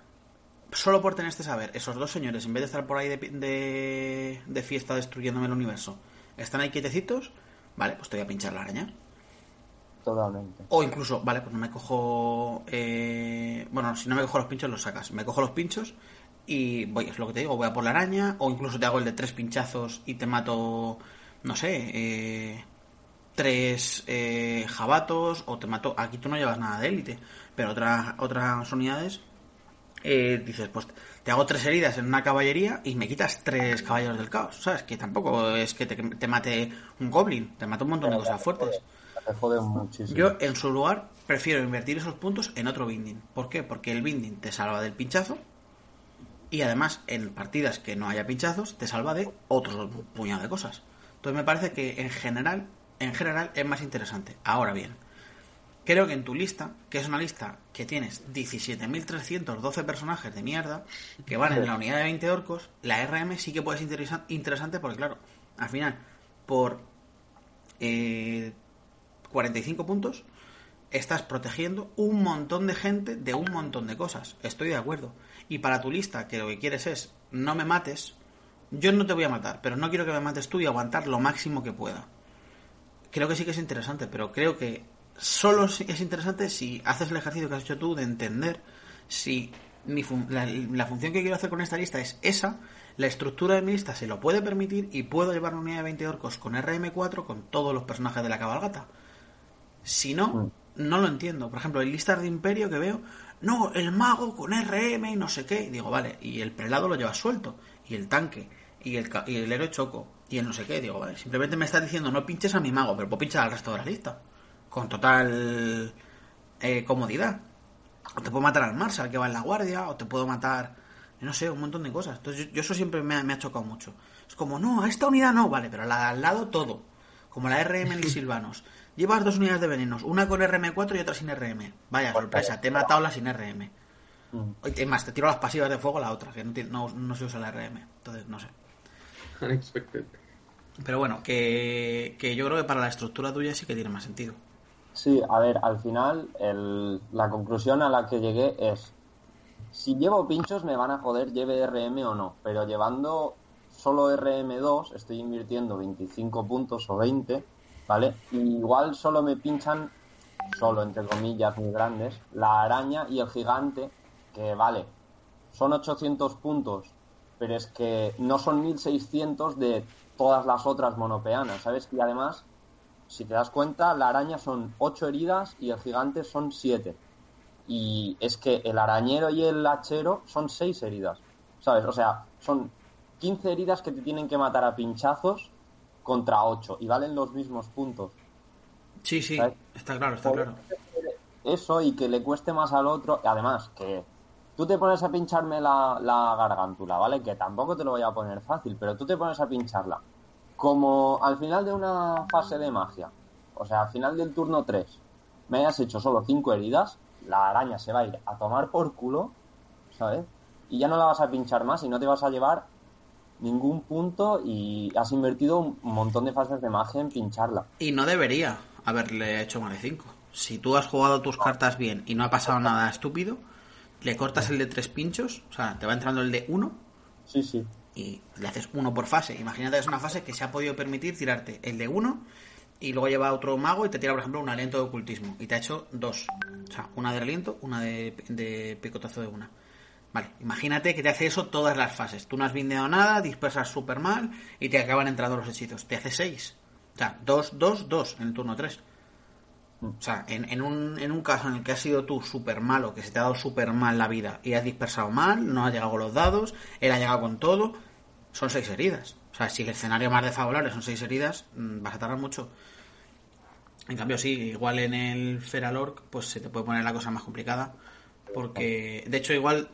solo por tener este saber, esos dos señores, en vez de estar por ahí de, de, de fiesta destruyéndome el universo, están ahí quietecitos, vale, pues te voy a pinchar la araña. Totalmente. O incluso, vale, pues no me cojo. eh, bueno, si no me cojo los pinchos, los sacas. Me cojo los pinchos y voy, es lo que te digo, voy a por la araña. O incluso te hago el de tres pinchazos y te mato, no sé, eh, tres eh, jabatos. O te mato. Aquí tú no llevas nada de élite, pero otras otras unidades. Eh, dices, pues te hago tres heridas en una caballería y me quitas tres caballeros del caos. ¿Sabes? Que tampoco es que te, te mate un goblin, te mata un montón de cosas fuertes. Te jode muchísimo. Yo, en su lugar, prefiero invertir esos puntos en otro binding. ¿Por qué? Porque el binding te salva del pinchazo y además en partidas que no haya pinchazos te salva de otro puñado de cosas. Entonces me parece que en general, en general es más interesante. Ahora bien, creo que en tu lista, que es una lista que tienes 17.312 personajes de mierda que van en la unidad de 20 orcos, la RM sí que puede ser interesa- interesante porque claro, al final, por eh, 45 puntos, estás protegiendo un montón de gente de un montón de cosas. Estoy de acuerdo. Y para tu lista, que lo que quieres es no me mates, yo no te voy a matar, pero no quiero que me mates tú y aguantar lo máximo que pueda. Creo que sí que es interesante, pero creo que solo es interesante si haces el ejercicio que has hecho tú de entender si mi fun- la, la función que quiero hacer con esta lista es esa, la estructura de mi lista se lo puede permitir y puedo llevar una unidad de 20 orcos con RM4 con todos los personajes de la cabalgata. Si no, no lo entiendo. Por ejemplo, en listas de imperio que veo, no, el mago con RM y no sé qué. Y digo, vale, y el prelado lo llevas suelto, y el tanque, y el, y el héroe choco, y el no sé qué. Digo, vale, simplemente me estás diciendo, no pinches a mi mago, pero puedo pinchar al resto de la lista. Con total eh, comodidad. O te puedo matar al Marshal que va en la guardia, o te puedo matar no sé, un montón de cosas. Entonces yo, yo eso siempre me ha, me ha chocado mucho. Es como, no, a esta unidad no, vale, pero a la de al lado todo. Como la RM en Silvanos. Llevas dos unidades de venenos, una con RM4 y otra sin RM. Vaya sorpresa, te he matado la sin RM. Mm. Es más, te tiro las pasivas de fuego la otra, que no, tiene- no, no se usa la RM. Entonces, no sé. Unexpected. Pero bueno, que, que yo creo que para la estructura tuya sí que tiene más sentido. Sí, a ver, al final el- la conclusión a la que llegué es, si llevo pinchos me van a joder, lleve RM o no, pero llevando solo RM2 estoy invirtiendo 25 puntos o 20, ¿vale? Y igual solo me pinchan, solo entre comillas muy grandes, la araña y el gigante, que vale, son 800 puntos, pero es que no son 1600 de todas las otras monopeanas, ¿sabes? Y además si te das cuenta, la araña son 8 heridas y el gigante son 7. Y es que el arañero y el hachero son 6 heridas. ¿Sabes? O sea, son 15 heridas que te tienen que matar a pinchazos contra 8 y valen los mismos puntos. Sí, sí, ¿Sabes? está claro, está Por claro. Eso y que le cueste más al otro. Además, que tú te pones a pincharme la, la gargántula, ¿vale? Que tampoco te lo voy a poner fácil, pero tú te pones a pincharla. Como al final de una fase de magia, o sea, al final del turno 3, me hayas hecho solo 5 heridas, la araña se va a ir a tomar por culo, ¿sabes? Y ya no la vas a pinchar más y no te vas a llevar ningún punto y has invertido un montón de fases de magia en pincharla. Y no debería haberle hecho más de 5. Si tú has jugado tus cartas bien y no ha pasado nada estúpido, le cortas el de tres pinchos, o sea, te va entrando el de uno Sí, sí. Y le haces uno por fase. Imagínate que es una fase que se ha podido permitir tirarte el de uno y luego lleva otro mago y te tira, por ejemplo, un aliento de ocultismo. Y te ha hecho dos. O sea, una de aliento, una de, de picotazo de una. Vale, imagínate que te hace eso todas las fases. Tú no has bindeado nada, dispersas súper mal y te acaban entrando los hechizos. Te hace seis. O sea, dos, dos, dos en el turno tres. O sea, en, en, un, en un caso en el que has sido tú súper malo, que se te ha dado súper mal la vida y has dispersado mal, no has llegado con los dados, él ha llegado con todo, son seis heridas. O sea, si el escenario más desfavorable son seis heridas, mm, vas a tardar mucho. En cambio, sí, igual en el Feralorc, pues se te puede poner la cosa más complicada. Porque, de hecho, igual,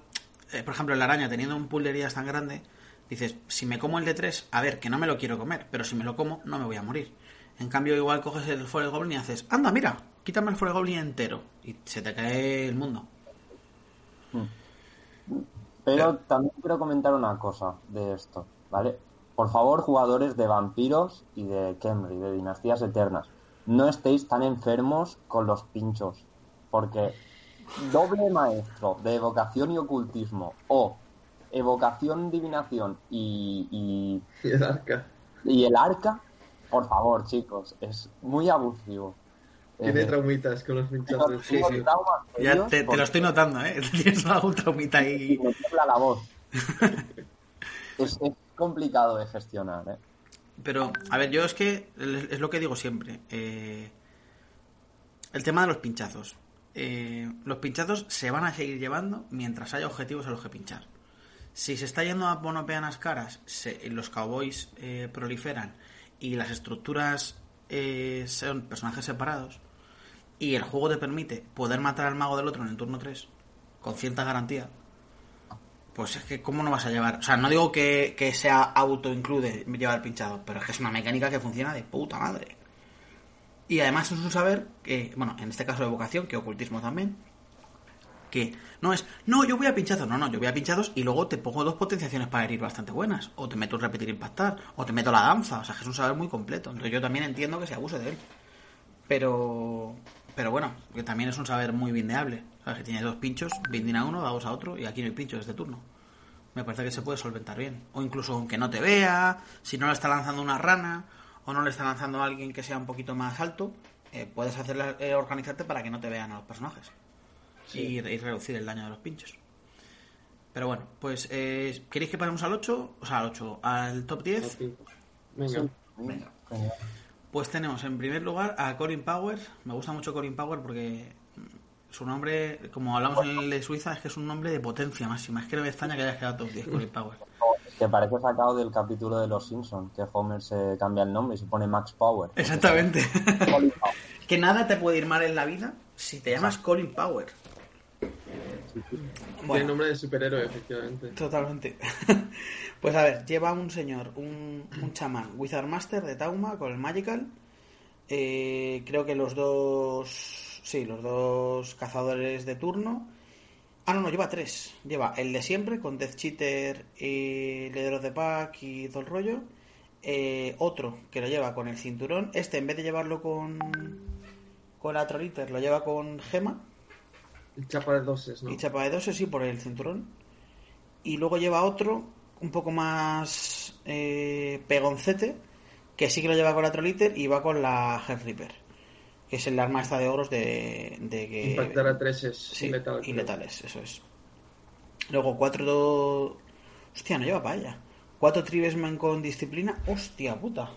eh, por ejemplo, en la araña, teniendo un pool de heridas tan grande, dices, si me como el de 3, a ver, que no me lo quiero comer, pero si me lo como, no me voy a morir. En cambio, igual coges el Forest Goblin y haces, anda, mira, quítame el Forest Goblin entero. Y se te cae el mundo. Pero también quiero comentar una cosa de esto, ¿vale? Por favor, jugadores de vampiros y de Kemri, de Dinastías Eternas, no estéis tan enfermos con los pinchos, porque doble maestro de evocación y ocultismo o evocación, divinación y, y, Y el arca. y el arca, por favor, chicos, es muy abusivo. Tiene Eh, traumitas con los sí, sí. traumas Ya te, te porque- lo estoy notando, ¿eh? Tienes algún traumita ahí. y me tiembla la voz. es, es complicado de gestionar, ¿eh? Pero, a ver, yo es que es lo que digo siempre. eh, el tema de los pinchazos. Eh, los pinchazos se van a seguir llevando mientras haya objetivos a los que pinchar. Si se está yendo a monopeanas caras, se- los cowboys eh, proliferan y las estructuras eh, son personajes separados y el juego te permite poder matar al mago del otro en el turno 3 con cierta garantía, pues es que, ¿cómo no vas a llevar? O sea, no digo que, que sea auto-include llevar pinchado, pero es que es una mecánica que funciona de puta madre. Y además es un saber que, bueno, en este caso de vocación, que ocultismo también, que no es, no, yo voy a pinchazos, no, no, yo voy a pinchados y luego te pongo dos potenciaciones para herir bastante buenas, o te meto un repetir impactar, o te meto la danza, o sea, que es un saber muy completo. Entonces yo también entiendo que se abuse de él. Pero, pero bueno, que también es un saber muy bindeable. ¿Sabes? Que tiene dos pinchos, binding a uno, dados a otro, y aquí no hay pinchos este turno. Me parece que se puede solventar bien. O incluso aunque no te vea, si no le está lanzando una rana, o no le está lanzando a alguien que sea un poquito más alto, eh, puedes hacerle, eh, organizarte para que no te vean a los personajes. Y, y reducir el daño de los pinchos. Pero bueno, pues, eh, ¿queréis que pasemos al 8? O sea, al 8, al top 10. Venga. Venga. Pues tenemos en primer lugar a Colin Power. Me gusta mucho Colin Power porque su nombre, como hablamos en el de Suiza, es que es un nombre de potencia máxima. Es que no me extraña que haya quedado top 10 Colin Power. Que parece sacado del capítulo de Los Simpsons, que Homer se cambia el nombre y se pone Max Power. Exactamente. Que nada te puede ir mal en la vida si te llamas Colin Power. Tiene nombre de superhéroe, efectivamente. Totalmente. pues a ver, lleva un señor, un, un chamán, Wizard Master de Tauma con el Magical. Eh, creo que los dos. Sí, los dos cazadores de turno. Ah, no, no, lleva tres. Lleva el de siempre con Death Cheater y Leader of the Pack y todo el rollo. Eh, otro que lo lleva con el cinturón. Este, en vez de llevarlo con. Con la Troliter, lo lleva con gema. Y chapa de doses, ¿no? Y chapa de doses, sí, por el cinturón. Y luego lleva otro, un poco más eh, pegoncete, que sí que lo lleva con la Troliter y va con la Heath Reaper. Que es el arma esta de oros de, de que... Impactar a tres es Sí, letal, y letales, eso es. Luego cuatro... do- Hostia, no lleva para ella. Cuatro Tribesmen con disciplina. Hostia puta.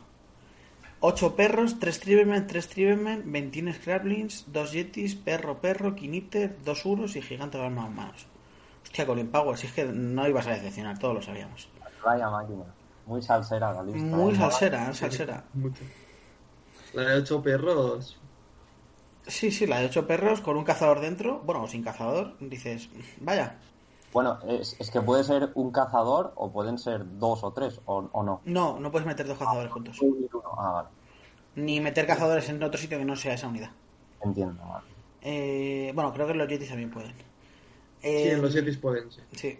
Ocho perros, tres Tribesmen, tres Tribesmen, 21 Scrablings, dos Yetis, perro, perro, Kiniter, dos Uros y gigante de las manos manos. Hostia, Colin Powell, si es que no ibas a decepcionar, todos lo sabíamos. Vaya máquina. Muy salsera la lista. Muy ¿eh? salsera, salsera. Mucho. La de ocho perros. Sí, sí, la de ocho perros con un cazador dentro, bueno, o sin cazador, dices, vaya. Bueno, es, es que puede ser un cazador o pueden ser dos o tres, o, o no. No, no puedes meter dos cazadores juntos. Uno. Ah, vale. Ni meter cazadores en otro sitio que no sea esa unidad. Entiendo. Vale. Eh, bueno, creo que los Yetis también pueden. Sí, Eh, en los Yetis pueden, sí. Sí.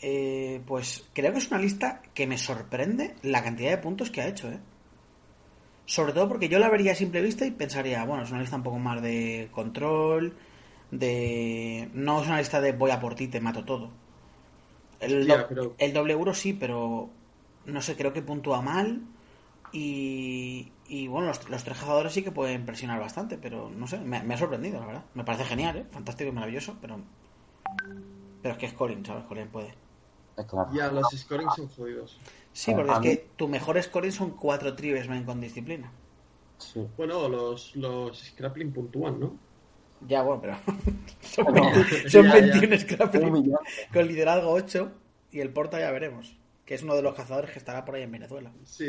Eh, pues creo que es una lista que me sorprende la cantidad de puntos que ha hecho, ¿eh? Sobre todo porque yo la vería a simple vista y pensaría, bueno, es una lista un poco más de control, de... No es una lista de voy a por ti, te mato todo. El, Hostia, do- pero- el doble euro sí, pero no sé, creo que puntúa mal y, y bueno, los, los tres cazadores sí que pueden presionar bastante, pero no sé, me, me ha sorprendido, la verdad. Me parece genial, ¿eh? Fantástico y maravilloso, pero... Pero es que es Colin, ¿sabes? Colin puede. Ya, los scoring son jodidos. Sí, A- porque es que tu mejor scoring son cuatro Tribesmen con disciplina. Sí. Bueno, los, los Scrappling puntúan, ¿no? Ya, bueno, pero son, No, 20 son ya, 21 Un Scrappling millón. con liderazgo 8 y el Porta ya veremos, que es uno de los cazadores que estará por ahí en Venezuela. Sí,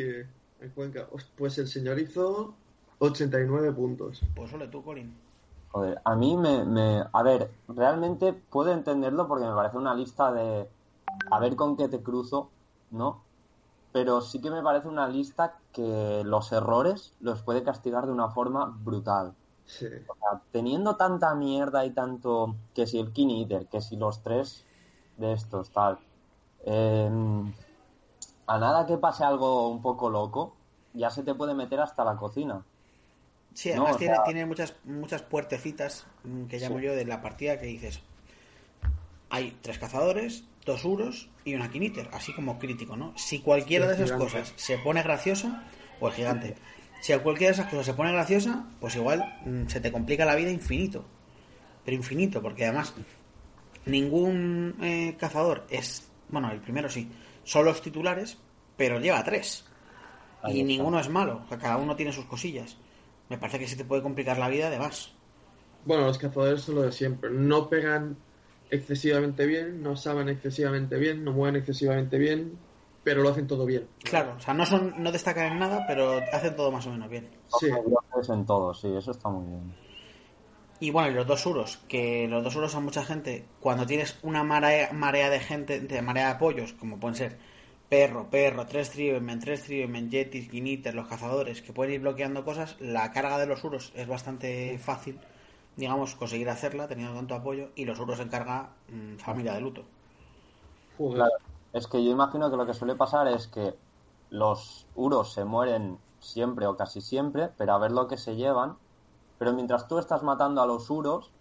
en Cuenca. Pues el señor hizo 89 puntos. Pues solo tú, Colin. Joder, a mí me, me... A ver, realmente puedo entenderlo porque me parece una lista de... A ver con qué te cruzo, ¿no? Pero sí que me parece una lista que los errores los puede castigar de una forma brutal. Sí. O sea, teniendo tanta mierda y tanto... Que si el King Eater, que si los tres de estos, tal... eh, a nada que pase algo un poco loco, ya se te puede meter hasta la cocina. Sí, No, además o tiene, sea- tiene muchas, muchas puertecitas mm, que llamo Sí. yo de la partida que dices. Hay tres cazadores, dos uros y una quiniter, así como crítico, ¿no? Si cualquiera de esas cosas se pone graciosa, o el gigante, si a cualquiera de esas cosas se pone graciosa, pues igual mm, se te complica la vida infinito. Pero infinito, porque además ningún eh, cazador es, bueno, el primero sí, son los titulares, pero lleva tres. Ahí y está. ninguno es malo, o sea, cada uno tiene sus cosillas. Me parece que se te puede complicar la vida de más. Bueno, los cazadores son lo de siempre. No pegan excesivamente bien, no saben excesivamente bien, no mueven excesivamente bien, pero lo hacen todo bien. Claro, o sea, no son, no destacan en nada, pero hacen todo más o menos bien. Sí, en todo, sí, eso está muy bien. Y bueno, y los dos uros, que los dos uros a mucha gente, cuando tienes una marea, marea de gente, de marea de apoyos, como pueden ser perro, perro, tres Tribermen, tres Tribermen, Yetis, Guiniter, los cazadores, que pueden ir bloqueando cosas, la carga de los uros es bastante fácil, digamos, conseguir hacerla teniendo tanto apoyo, y los uros en carga mm, familia de luto. Claro, es que yo imagino que lo que suele pasar es que los uros se mueren siempre o casi siempre, pero a ver lo que se llevan. Pero mientras tú estás matando a los uros,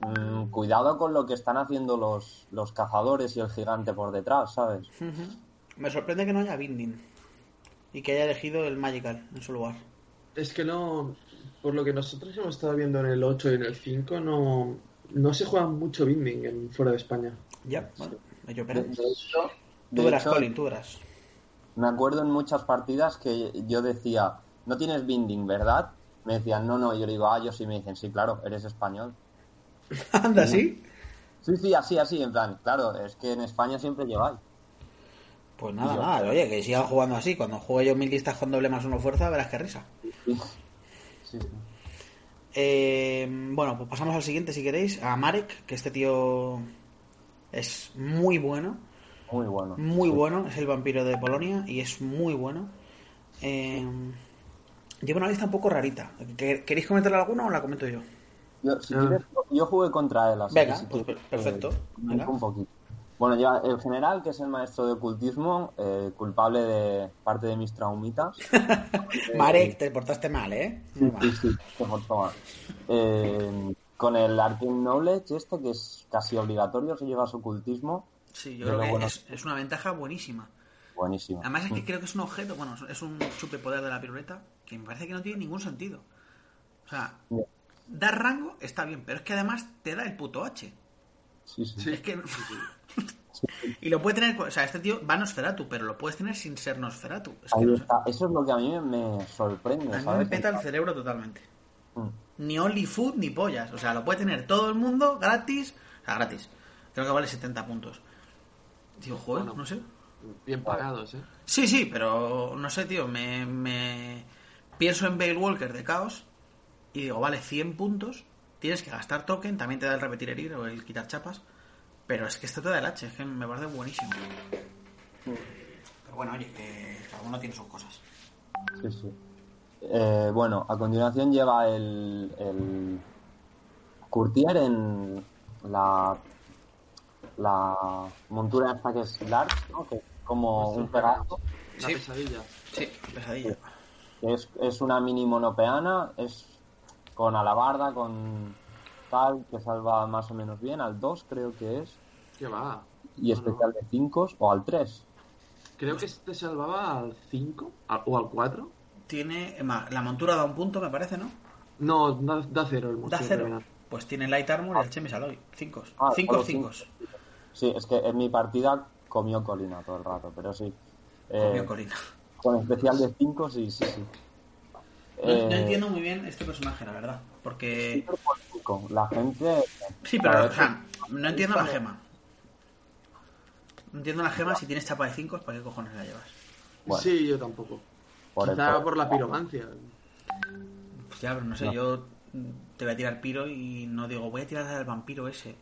mm, cuidado con lo que están haciendo los, los cazadores y el gigante por detrás, ¿sabes? Me sorprende que no haya Binding y que haya elegido el Magical en su lugar. Es que no, por lo que nosotros hemos estado viendo en el 8 y en el 5, no, no se juega mucho binding en, fuera de España. Ya, bueno, yo De, pero de hecho, Tú verás, hecho, Colin, tú verás. me acuerdo en muchas partidas que yo decía, no tienes binding, ¿verdad? Me decían, no, no, y yo le digo, ah, yo sí, me dicen, sí, claro, eres español. Anda, ¿sí? Sí, sí, así, así, en plan, claro, es que en España siempre lleváis. Pues nada, Yo. nada, oye, que sigan jugando así. Cuando juegue yo mil listas con doble más uno fuerza, verás qué risa. Sí, sí. Eh, bueno, pues pasamos al siguiente si queréis, a Marek, que este tío Es muy bueno. Muy bueno. Muy Sí. bueno. Es el vampiro de Polonia y es muy bueno. Eh, lleva una lista un poco rarita. ¿Que- ¿Queréis comentarle alguna o la comento yo? Yo, si Ah. quieres, yo jugué contra él, así Venga, que si pues quieres, perfecto. eh, Venga. un poquito. Bueno, lleva el general, que es el maestro de ocultismo, eh, culpable de parte de mis traumitas. Marek, te portaste mal, ¿eh? Sí, sí, se portó mal. Eh, con el Arcane Knowledge, este, que es casi obligatorio si llevas ocultismo, Sí, yo creo que bueno. es, es una ventaja buenísima. buenísimo. Además es que creo que es un objeto, bueno, es un superpoder de la piruleta que me parece que no tiene ningún sentido. O sea, Ya. dar rango está bien, pero es que además te da el puto H. Sí, sí. Sí. Es que... y lo puede tener, o sea, este tío va Nosferatu, pero lo puedes tener sin ser Nosferatu. Es que Ahí no sé. Eso es lo que a mí me, sorprende, A mí me peta el cerebro totalmente. Mm. Ni Only Food ni pollas. O sea, lo puede tener todo el mundo gratis. O sea, gratis. Creo que vale 70 puntos. Digo, joder, Bueno. no sé. Bien pagados, ¿eh? Sí, sí, pero no sé, tío. Me, me pienso en Bale Walker de Caos y digo, vale, 100 puntos. Tienes que gastar token, también te da el repetir herir o el quitar chapas. Pero es que esto te da el H, es que me parece buenísimo. Pero bueno, oye, que cada uno tiene sus cosas. Sí, sí. Eh, bueno, a continuación lleva el, el Courtier en la, la montura esta que es Large, ¿no? que es como un pegazo, Una Sí. pesadilla. Sí, pesadilla. es, es una mini monopeana, es con alabarda, con que salva más o menos bien, al 2 creo que es, ¿Qué va? y No, no. especial de 5 o al 3. Creo que este salvaba al 5 al- o al 4. Tiene. Emma, La montura da un punto, me parece, ¿no? No, da, da cero el Da monstruo cero. terminal. Pues tiene Light Armor y el Chemis. Ah, cinco, solo cinco. cinco. Sí, es que en mi partida comió colina todo el rato, pero sí. Eh, Comió colina. Con especial de 5, sí, sí, sí. No, no Eh, entiendo muy bien este personaje, la verdad. Porque. La gente. Sí, pero, o sea, no entiendo la gema. No entiendo la gema si tienes chapa de 5, ¿para qué cojones la llevas? Bueno. Sí, yo tampoco. Por Quizá por la piromancia. Pues ya, pero no sé, No. yo te voy a tirar piro y no digo, voy a tirar al vampiro ese.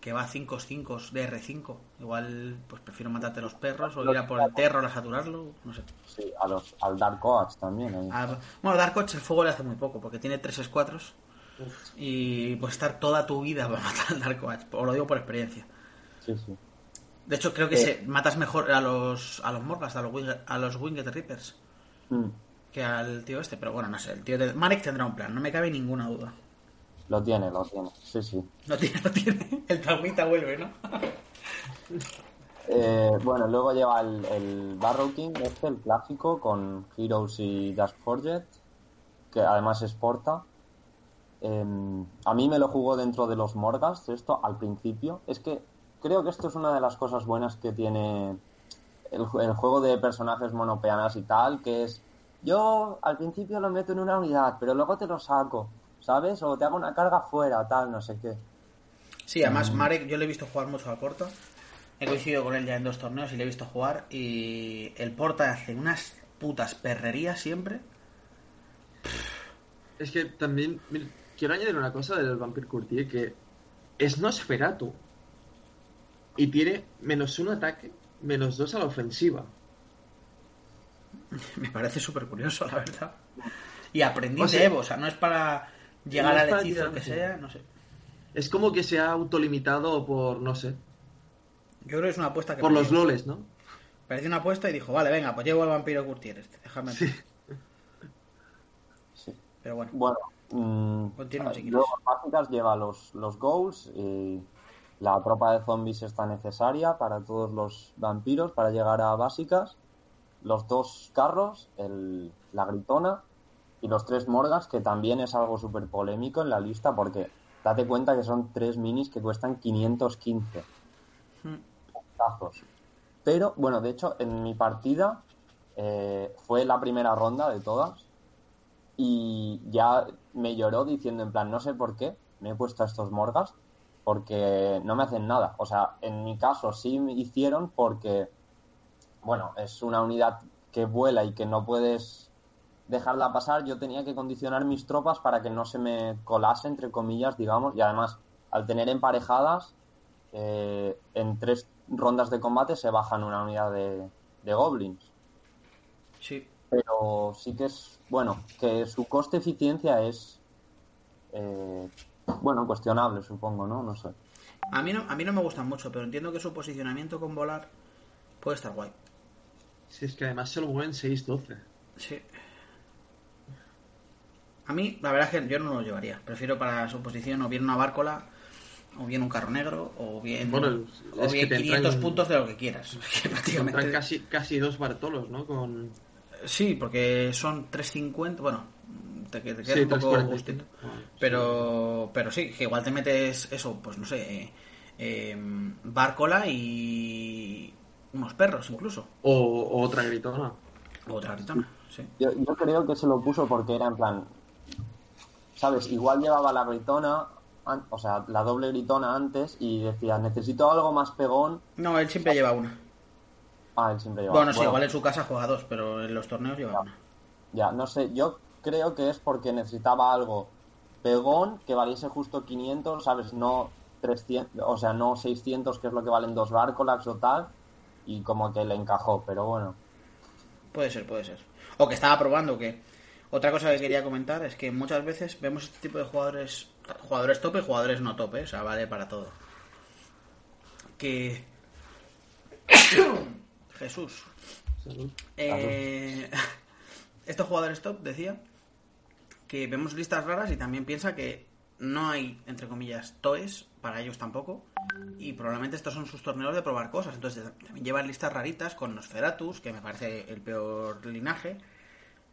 Que va a 5 5 de R5. Igual, pues prefiero matarte los perros o ir a por el terror a saturarlo. No sé. Sí, a los, al Dark Coach también. bueno, Dark el fuego le hace muy poco, porque tiene 3 escuadros y puedes estar toda tu vida para matar al Dark Watch. Os lo digo por experiencia. Sí, sí. De hecho, creo que Eh. se, matas mejor a los a los Morgas, a los, a los Winged Reapers, Mm, que al tío este. Pero bueno, no sé, el tío de Marek tendrá un plan, no me cabe ninguna duda. Lo tiene, lo tiene. Sí, sí. Lo tiene, lo tiene. El traumita vuelve, ¿no? Eh, bueno, luego lleva el, el Barrow King, este, el clásico, con Heroes y Dash Forget, que además es porta. Eh, a mí me lo jugó dentro de los Morgas, esto al principio. Es que creo que esto es una de las cosas buenas que tiene el, el juego de personajes monopeanas y tal, que es yo al principio lo meto en una unidad, pero luego te lo saco, ¿sabes? O te hago una carga fuera, tal, no sé qué. Sí, además Marek, yo le he visto jugar mucho al Porta. He coincidido con él ya en dos torneos y le he visto jugar. Y el Porta hace unas putas perrerías siempre. Es que también mira, quiero añadir una cosa del Vampire Courtier que es Nosferatu y tiene menos un ataque, menos dos a la ofensiva. Me parece súper curioso, la verdad. Y aprendí O sea, de Evo, o sea, no es para llegar es al hechizo que sea, no sé. Es como que se ha autolimitado por, no sé, Yo creo que es una apuesta que por los perdió. loles, ¿no? Parecía una apuesta y dijo, vale, venga, pues llevo al vampiro Curtier este, déjame. Sí. Sí. Pero bueno, Bueno, mm, Continúa, si quieres. luego básicas lleva los, los goals y la tropa de zombies está necesaria para todos los vampiros para llegar a básicas. Los dos carros, el, la gritona y los tres morgas, que también es algo súper polémico en la lista porque date cuenta que son tres minis que cuestan 515 Hmm. tazos. Pero, bueno, de hecho, en mi partida eh, fue la primera ronda de todas y ya me lloró diciendo en plan, no sé por qué me he puesto a estos morgas porque no me hacen nada. O sea, en mi caso sí me hicieron porque, bueno, es una unidad que vuela y que no puedes dejarla pasar. Yo tenía que condicionar mis tropas para que no se me colase, entre comillas, digamos, y además, al tener emparejadas, eh, en tres rondas de combate se bajan una unidad de, de goblins. Sí. Pero sí que es, bueno, que su coste-eficiencia es, eh, bueno, cuestionable, supongo, ¿no? No sé. A mí no, a mí no me gustan mucho, pero entiendo que su posicionamiento con volar puede estar guay. Si es que además se lo mueven 6-12. Sí. A mí, la verdad es que yo no lo llevaría. Prefiero para su posición o bien una bárcola, o bien un carro negro, o bien, Bueno, o bien que te 500 entran- puntos de lo que quieras. Prácticamente- Entran casi, casi dos Bartolos, ¿no? Con... Sí, porque son 350. Bueno, te, te queda Sí, un poco 3.45. justito. Ah, sí. Pero, pero sí, que igual te metes eso, pues no sé, eh, eh, bárcola y unos perros incluso. O, o otra gritona. O otra gritona, sí. Yo, yo creo que se lo puso porque era en plan, ¿sabes? Igual llevaba la gritona, o sea, la doble gritona antes y decía, necesito algo más pegón. No, él siempre lleva una. Ah, él siempre llevaba. Bueno, sí, igual en su casa juega dos, pero en los torneos lleva una. Ya, no sé, yo creo que es porque necesitaba algo pegón que valiese justo 500, ¿sabes? No 300, o sea, no 600, que es lo que valen dos Barcolax o tal, y como que le encajó, pero bueno. Puede ser, puede ser. O que estaba probando que. Otra cosa que quería comentar es que muchas veces vemos este tipo de jugadores, jugadores tope y jugadores no tope, o sea, vale para todo. Que. Jesús. Eh, estos jugadores top decía que vemos listas raras y también piensa que no hay, entre comillas, toes para ellos tampoco. Y probablemente estos son sus torneos de probar cosas. Entonces también llevan listas raritas con Nosferatus, que me parece el peor linaje.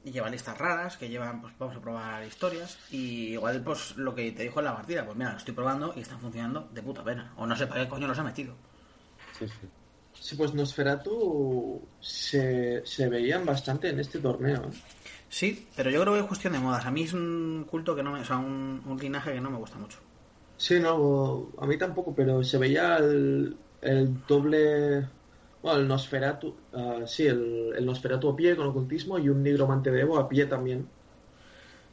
Y llevan listas raras, que llevan, pues vamos a probar historias. Y igual, pues lo que te dijo en la partida, pues mira, lo estoy probando y están funcionando de puta pena. O no sé para qué coño los ha metido. Sí, sí. Sí, pues Nosferatu se, se veían bastante en este torneo. ¿eh? Sí, pero yo creo que es cuestión de modas. A mí es un culto que no me. O sea, un, un linaje que no me gusta mucho. Sí, no, a mí tampoco, pero se veía el, el doble. Bueno, el Nosferatu. ah, sí, el, el Nosferatu a pie con ocultismo y un nigromante de Evo a pie también.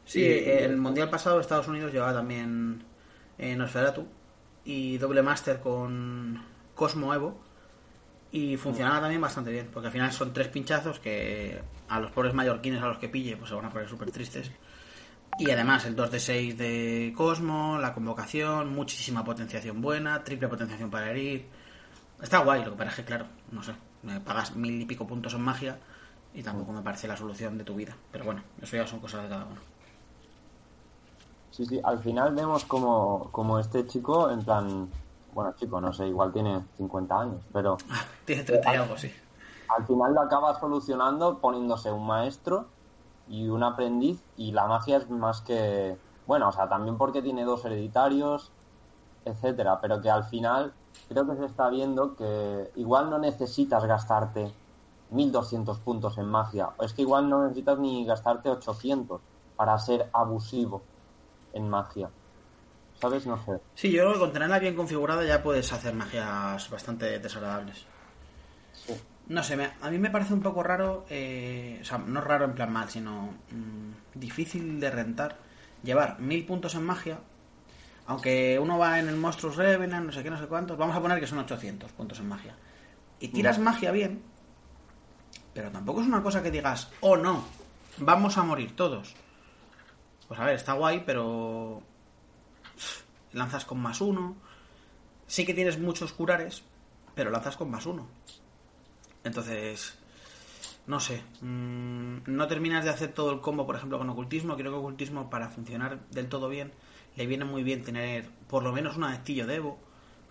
Sí, Y- eh, el mundial pasado Estados Unidos llevaba también eh, Nosferatu y doble máster con Cosmo Evo y funcionaba también bastante bien, porque al final son tres pinchazos que a los pobres mallorquines a los que pille pues se van a poner súper tristes. Y además el 2 de 6 de Cosmo, la convocación, muchísima potenciación buena, triple potenciación para herir. Está guay, lo que pasa es que claro, no sé, me pagas mil y pico puntos en magia y tampoco me parece la solución de tu vida. Pero bueno, eso ya son cosas de cada uno. Sí, sí, al final vemos como, como este chico, en plan, bueno, chico, no sé, igual tiene 50 años, pero Tiene 30 y algo, sí. al final lo acaba solucionando poniéndose un maestro y un aprendiz y la magia es más que, bueno, o sea, también porque tiene dos hereditarios, etcétera, pero que al final creo que se está viendo que igual no necesitas gastarte 1200 puntos en magia, es que igual no necesitas ni gastarte 800 para ser abusivo en magia. ¿Sabes? No sé. Sí, yo creo que con tenerla bien configurada ya puedes hacer magias bastante desagradables. Sí. No sé, me- a mí me parece un poco raro, eh, o sea, no raro en plan mal, sino mm, difícil de rentar llevar mil puntos en magia, aunque uno va en el Monstruos Revenant, no sé qué, no sé cuántos, vamos a poner que son 800 puntos en magia. Y tiras magia bien, pero tampoco es una cosa que digas, oh no, vamos a morir todos. Pues a ver, está guay, pero lanzas con más uno. Sí que tienes muchos curares, pero lanzas con más uno. Entonces, no sé, mm, no terminas de hacer todo el combo, por ejemplo, con ocultismo. Creo que ocultismo, para funcionar del todo bien, le viene muy bien tener por lo menos un adeptillo de Evo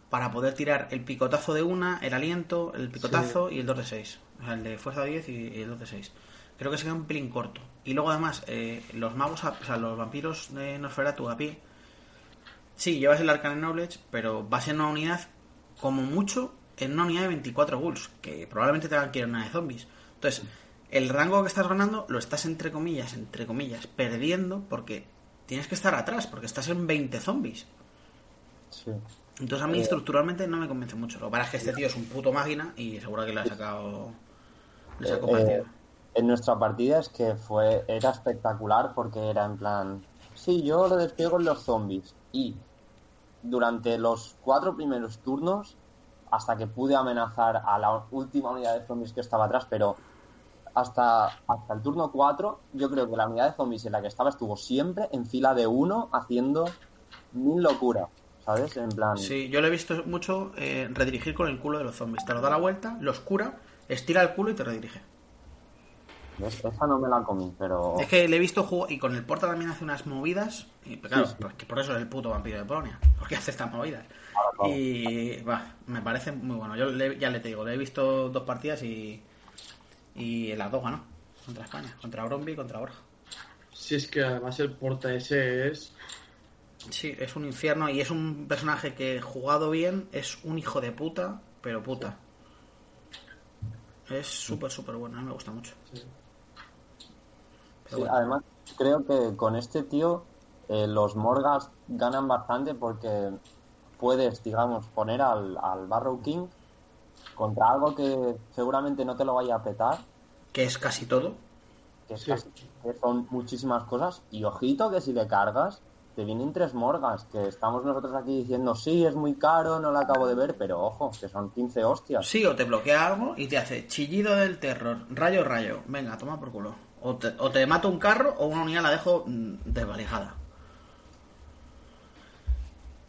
para poder tirar el picotazo de una, el aliento, el picotazo y el 2 de 6. O sea, el de fuerza 10 y el 2 de 6. Creo que se queda un pelín corto. Y luego, además, eh, los magos, a- o sea, los vampiros de Nosferatu a pie, sí, llevas el Arcane Knowledge, pero vas en una unidad, como mucho, en una unidad de 24 ghouls, que probablemente te hagan que ir en una de zombies. Entonces, el rango que estás ganando lo estás, entre comillas, entre comillas, perdiendo porque tienes que estar atrás, porque estás en 20 zombies. Sí. Entonces a mí estructuralmente no me convence mucho. Lo que pasa es que este tío es un puto máquina y seguro que le ha sacado... Le sacó Eh, partido. en nuestra partida es que fue era espectacular porque era en plan sí yo lo despiego en los zombies y durante los cuatro primeros turnos hasta que pude amenazar a la última unidad de zombies que estaba atrás, pero hasta, hasta el turno 4 yo creo que la unidad de zombies en la que estaba estuvo siempre en fila de uno haciendo mil locuras, ¿sabes? En plan... Sí, yo lo he visto mucho eh, redirigir con el culo de los zombies. Te lo da la vuelta, los cura, estira el culo y te redirige. Esa no me la comí, pero... Es que le he visto jugar y con el porta también hace unas movidas. Y claro, pues que por eso es el puto vampiro de Polonia. Porque hace estas movidas. Y va, me parece muy bueno. Yo le- ya le te digo, le he visto dos partidas y. Y en las dos ganó. Contra España. Contra Bromby y contra Borja. Si es que además el porta ese es. Sí, es un infierno y es un personaje que jugado bien es un hijo de puta, pero puta. Es súper, súper bueno, a mí me gusta mucho. sí. Pero Sí, bueno. además creo que con este tío eh, los Morgas ganan bastante porque puedes, digamos, poner al, al Barrow King contra algo que seguramente no te lo vaya a petar, Que es casi todo. que, es Sí. casi- que son muchísimas cosas, y ojito que si le cargas, te vienen tres Morgas, que estamos nosotros aquí diciendo, sí, es muy caro, no lo acabo de ver, pero ojo, que son 15 hostias. Sí, o te bloquea algo y te hace chillido del terror, rayo, rayo. Venga, toma por culo. O te, o te mato un carro o una unidad la dejo mm, desvalijada.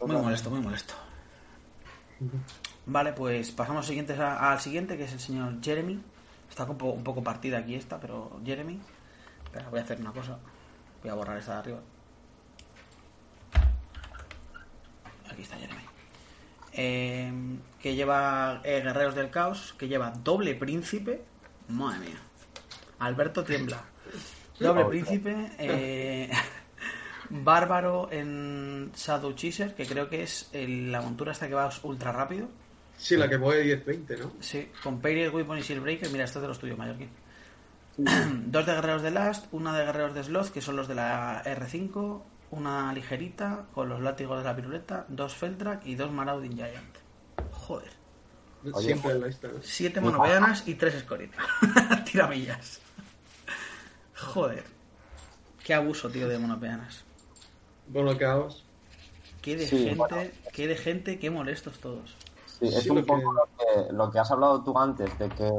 Muy molesto, muy molesto. Vale, pues pasamos al siguiente, al siguiente, que es el señor Jeremy. Está un poco, un poco partida aquí esta, pero Jeremy. Espera, voy a hacer una cosa. Voy a borrar esta de arriba. Aquí está Jeremy. Eh, que lleva eh, Guerreros del Caos, que lleva doble príncipe. Madre mía. Alberto tiembla. Doble príncipe. eh, bárbaro en Shadow Chaser, que creo que es el- la montura esta que va ultra rápido. Sí, la que mueve 10-20, ¿no? Sí, con Period Weapon y Breaker. Mira, esto es de los tuyos, Mallorquín. Dos de Guerreros de Last, una de Guerreros de Sloth, que son los de la R5, una ligerita con los látigos de la piruleta, dos Feltrak y dos Marauding Giant. Joder. Oye, Siempre en la lista. ¿no? Siete monopeanas y tres Scorit. Tiramillas. Joder. Qué abuso, tío, de monopeanas. Bueno, caos. Qué de Sí, gente, bueno. qué de gente, qué molestos todos. Sí, es Sí, un lo poco que- lo, que, lo que has hablado tú antes, de que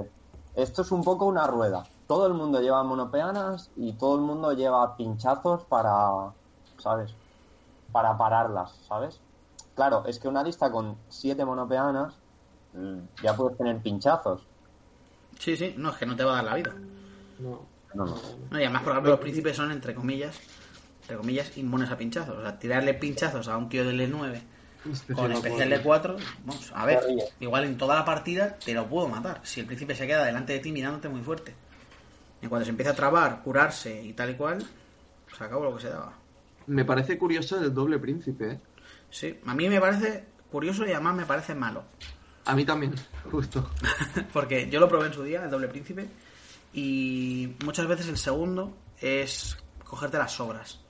esto es un poco una rueda. Todo el mundo lleva monopeanas y todo el mundo lleva pinchazos para, ¿sabes? Para pararlas, ¿sabes? Claro, es que una lista con siete monopeanas mm, ya puedes tener pinchazos. Sí, sí, no, es que no te va a dar la vida. No. No, no. No, y además, por ejemplo, los príncipes son, entre comillas, entre comillas, inmunes a pinchazos. O sea, tirarle pinchazos a un tío del E9 con especial de 4, vamos, a ver, igual en toda la partida te lo puedo matar. Si el príncipe se queda delante de ti mirándote muy fuerte. Y cuando se empieza a trabar, curarse y tal y cual, se acabó lo que se daba. Me parece curioso el doble príncipe, ¿eh? Sí, a mí me parece curioso y además me parece malo. A mí también, justo. Porque yo lo probé en su día, el doble príncipe, y muchas veces el segundo es cogerte las sobras.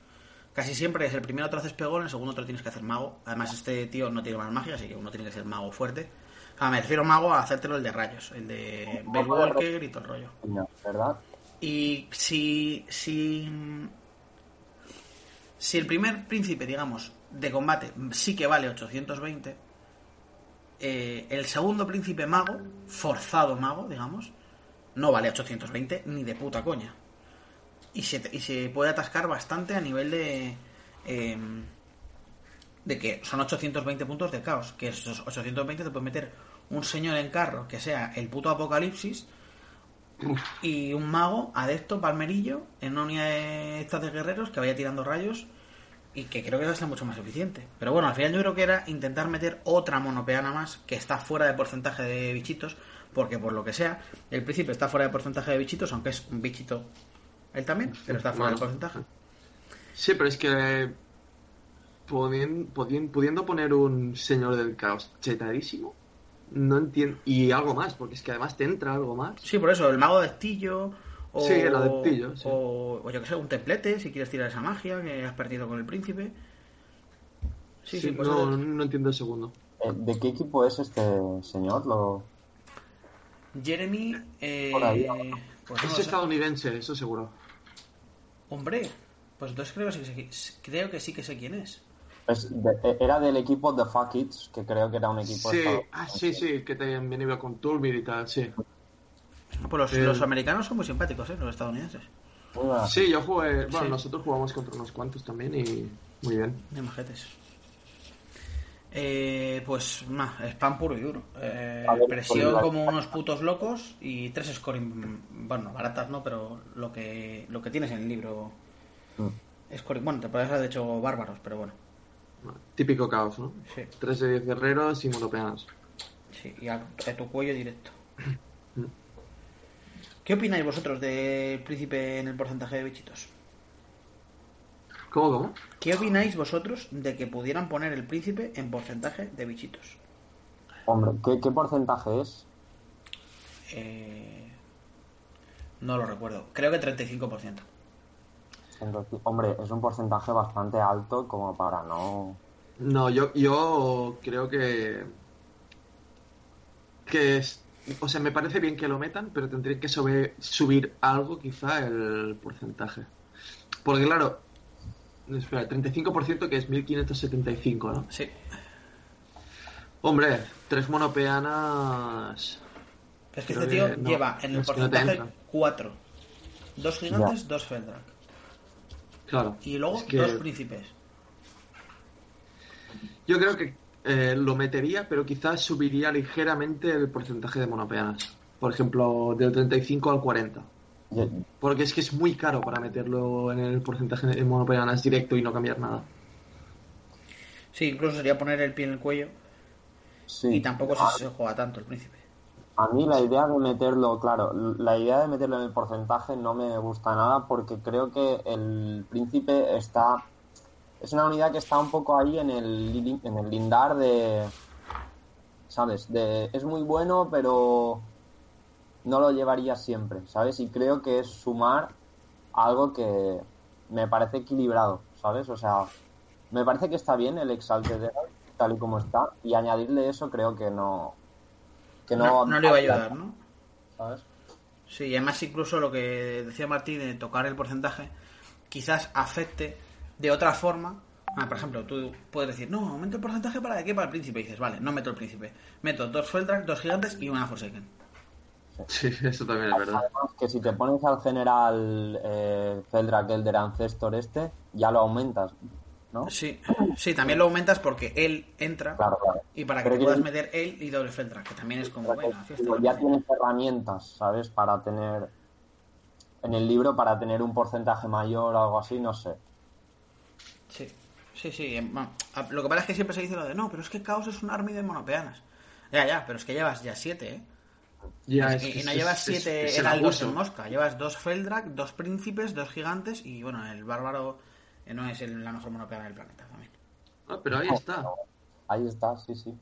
Casi siempre es el primero te lo haces pegón, el segundo te lo tienes que hacer mago. Además, este tío no tiene más magia, así que uno tiene que ser mago fuerte. Ah, me refiero mago a hacértelo el de rayos, el de Bell Walker y todo el rollo. No, ¿Verdad? Y si, si, si el primer príncipe, digamos, de combate sí que vale 820, eh, el segundo príncipe mago, forzado mago, digamos, no vale 820 ni de puta coña. Y se, y se puede atascar bastante a nivel de... eh, de que son 820 puntos de caos. Que esos 820 te puede meter un señor en carro que sea el puto apocalipsis y un mago adepto palmerillo en una unidad de estas de guerreros que vaya tirando rayos y que creo que va a ser mucho más eficiente. Pero bueno, al final yo creo que era intentar meter otra monopeana más que está fuera de porcentaje de bichitos, porque por lo que sea, el príncipe está fuera de porcentaje de bichitos, aunque es un bichito él también, pero está fuera de Bueno. porcentaje. Sí, pero es que podien- podien- pudiendo poner un señor del caos chetadísimo, no entiendo. Y algo más, porque es que además te entra algo más. Sí, por eso, el mago adeptillo. O, Sí, el adeptillo, sí. O, o yo que sé, un templete, si quieres tirar esa magia que has perdido con el príncipe. Sí, sí, pues no, no entiendo el segundo. Eh, ¿De qué equipo es este señor? Lo... Jeremy. Eh, Por ahí. pues no Es estadounidense, eso seguro. Hombre, pues entonces creo que, sí, que sé- creo que sí que sé quién es. Es de- era del equipo The Fuck Kids, que creo que era un equipo Sí, ah, sí, sí, que también iba con Turbid y tal, sí. Pues los, Eh. los americanos son muy simpáticos, ¿eh? Los estadounidenses. Buena. Sí, yo jugué, bueno, Sí. nosotros jugamos contra unos cuantos también y muy bien. De majetes. Eh, pues, nah, spam puro y duro. Eh, ver, presión pues, como unos putos locos y tres scoring. Bueno, baratas no, pero lo que, lo que tienes en el libro. Mm. Scoring. Bueno, te puedes haber hecho bárbaros, pero bueno. Típico caos, ¿no? Sí, 3 de 10 guerreros y monopeanas. sí, y a, a tu cuello directo. ¿Qué opináis vosotros del príncipe en el porcentaje de bichitos? ¿Cómo, cómo? ¿Qué opináis vosotros de que pudieran poner el príncipe en porcentaje de bichitos? Hombre, ¿qué, qué porcentaje es? Eh, no lo recuerdo. Creo que 35%. Entonces, hombre, es un porcentaje bastante alto como para no... No, yo, yo creo que. que es. O sea, me parece bien que lo metan, pero tendría que sobre- subir algo, quizá, el porcentaje. Porque, claro. Espera, 35% que es 1575, ¿no? Sí. Hombre, tres monopeanas. Es que Creo este tío que no, lleva en el no porcentaje entra. 4. Dos gigantes, dos Feldrak. Claro. Y luego es que dos príncipes. Yo creo que eh, lo metería, pero quizás subiría ligeramente el porcentaje de monopeanas. Por ejemplo, del 35 al 40. Porque es que es muy caro para meterlo en el porcentaje de monopeanas directo y no cambiar nada. Sí, incluso sería poner el pie en el cuello. Sí. Y tampoco a, se, se juega tanto el príncipe. a mí la idea de meterlo, claro, la idea de meterlo en el porcentaje no me gusta nada porque creo que el príncipe está... Es una unidad que está un poco ahí en el, en el lindar de... ¿Sabes? De, es muy bueno, pero no lo llevaría siempre, ¿sabes? Y creo que es sumar algo que me parece equilibrado, ¿sabes? O sea, me parece que está bien el Exalted Herald, tal y como está, y añadirle eso creo que no... Que No, no, no le va a ayudar, ¿no? ¿Sabes? Sí, y además incluso lo que decía Martín de tocar el porcentaje quizás afecte de otra forma. Ah, por ejemplo, tú puedes decir, no, aumento el porcentaje para que para el príncipe. Y dices, vale, no meto el príncipe. Meto dos Feldrak, dos gigantes y una Forsaken. Sí, eso también es verdad. Además, que si te pones al general eh, Feldrak Elder Ancestor este, ya lo aumentas, ¿no? Sí, sí, también lo aumentas porque él entra Claro, claro. y para que Pero te puedas que- meter él y doble Feldrak, que también es como, venga, fiesta. Digo, ya tienes herramientas, ¿sabes? Para tener en el libro para tener un porcentaje mayor o algo así, no sé. Sí, sí, sí. em, Lo que pasa es que siempre se dice lo de, no, pero es que Caos es un army de monopeanas. Ya, ya, pero es que llevas ya siete, ¿eh? Ya, y, es no es- llevas siete heraldos en mosca. Llevas dos Feldrak, dos príncipes, dos gigantes y, bueno, el bárbaro eh, no es el- la mejor monopeana del planeta también. Ah, pero ahí está. Ahí está, sí, sí.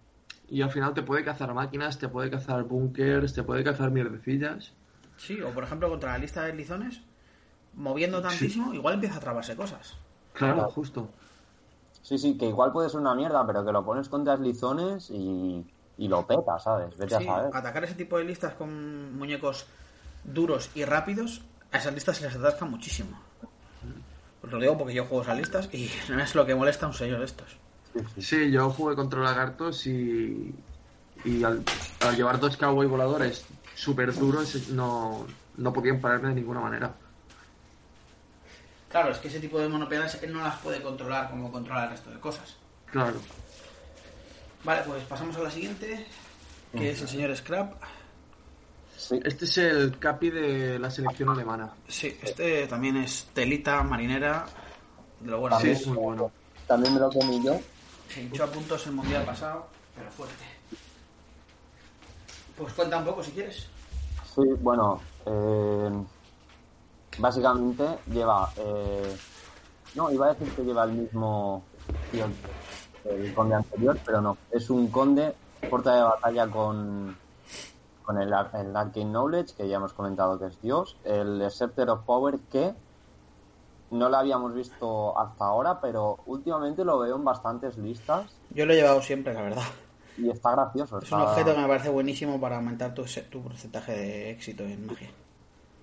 Y al final te puede cazar máquinas, te puede cazar bunkers, te puede cazar mierdecillas. Sí, o por ejemplo, contra la lista de lizones, moviendo tantísimo, igual empieza a trabarse cosas. Claro, Claro. justo. Sí, sí, que igual puede ser una mierda, pero que lo pones contra lizones y, y lo peta, ¿sabes? Vete Sí, a saber. atacar ese tipo de listas con muñecos duros y rápidos, a esas listas se les atasca muchísimo. Os lo digo porque yo juego esas listas y no es lo que molesta a un señor de estos. Sí, yo jugué contra lagartos y, y al, al llevar dos cowboy voladores súper duros no, no podían pararme de ninguna manera. Claro, es que ese tipo de monopeanas él no las puede controlar como controla el resto de cosas. Claro. Vale, pues pasamos a la siguiente, que es el señor Scrap. Sí, Este es el capi de la selección alemana. Sí, este también es telita marinera de lo bueno. Sí, que es es. muy bueno. también me lo comí yo. Se hinchó a puntos el mundial pasado, pero fuerte. Pues cuenta un poco si quieres. Sí, bueno, eh, básicamente lleva, eh, no, iba a decir que lleva el mismo tío el conde anterior, pero no, es un conde porta de batalla con, con el, el Arcane Knowledge, que ya hemos comentado que es Dios, el Scepter of Power, que no lo habíamos visto hasta ahora, pero últimamente lo veo en bastantes listas Yo lo he llevado siempre, la verdad. y está gracioso. Es un objeto que me parece buenísimo para aumentar tu, tu porcentaje de éxito en magia.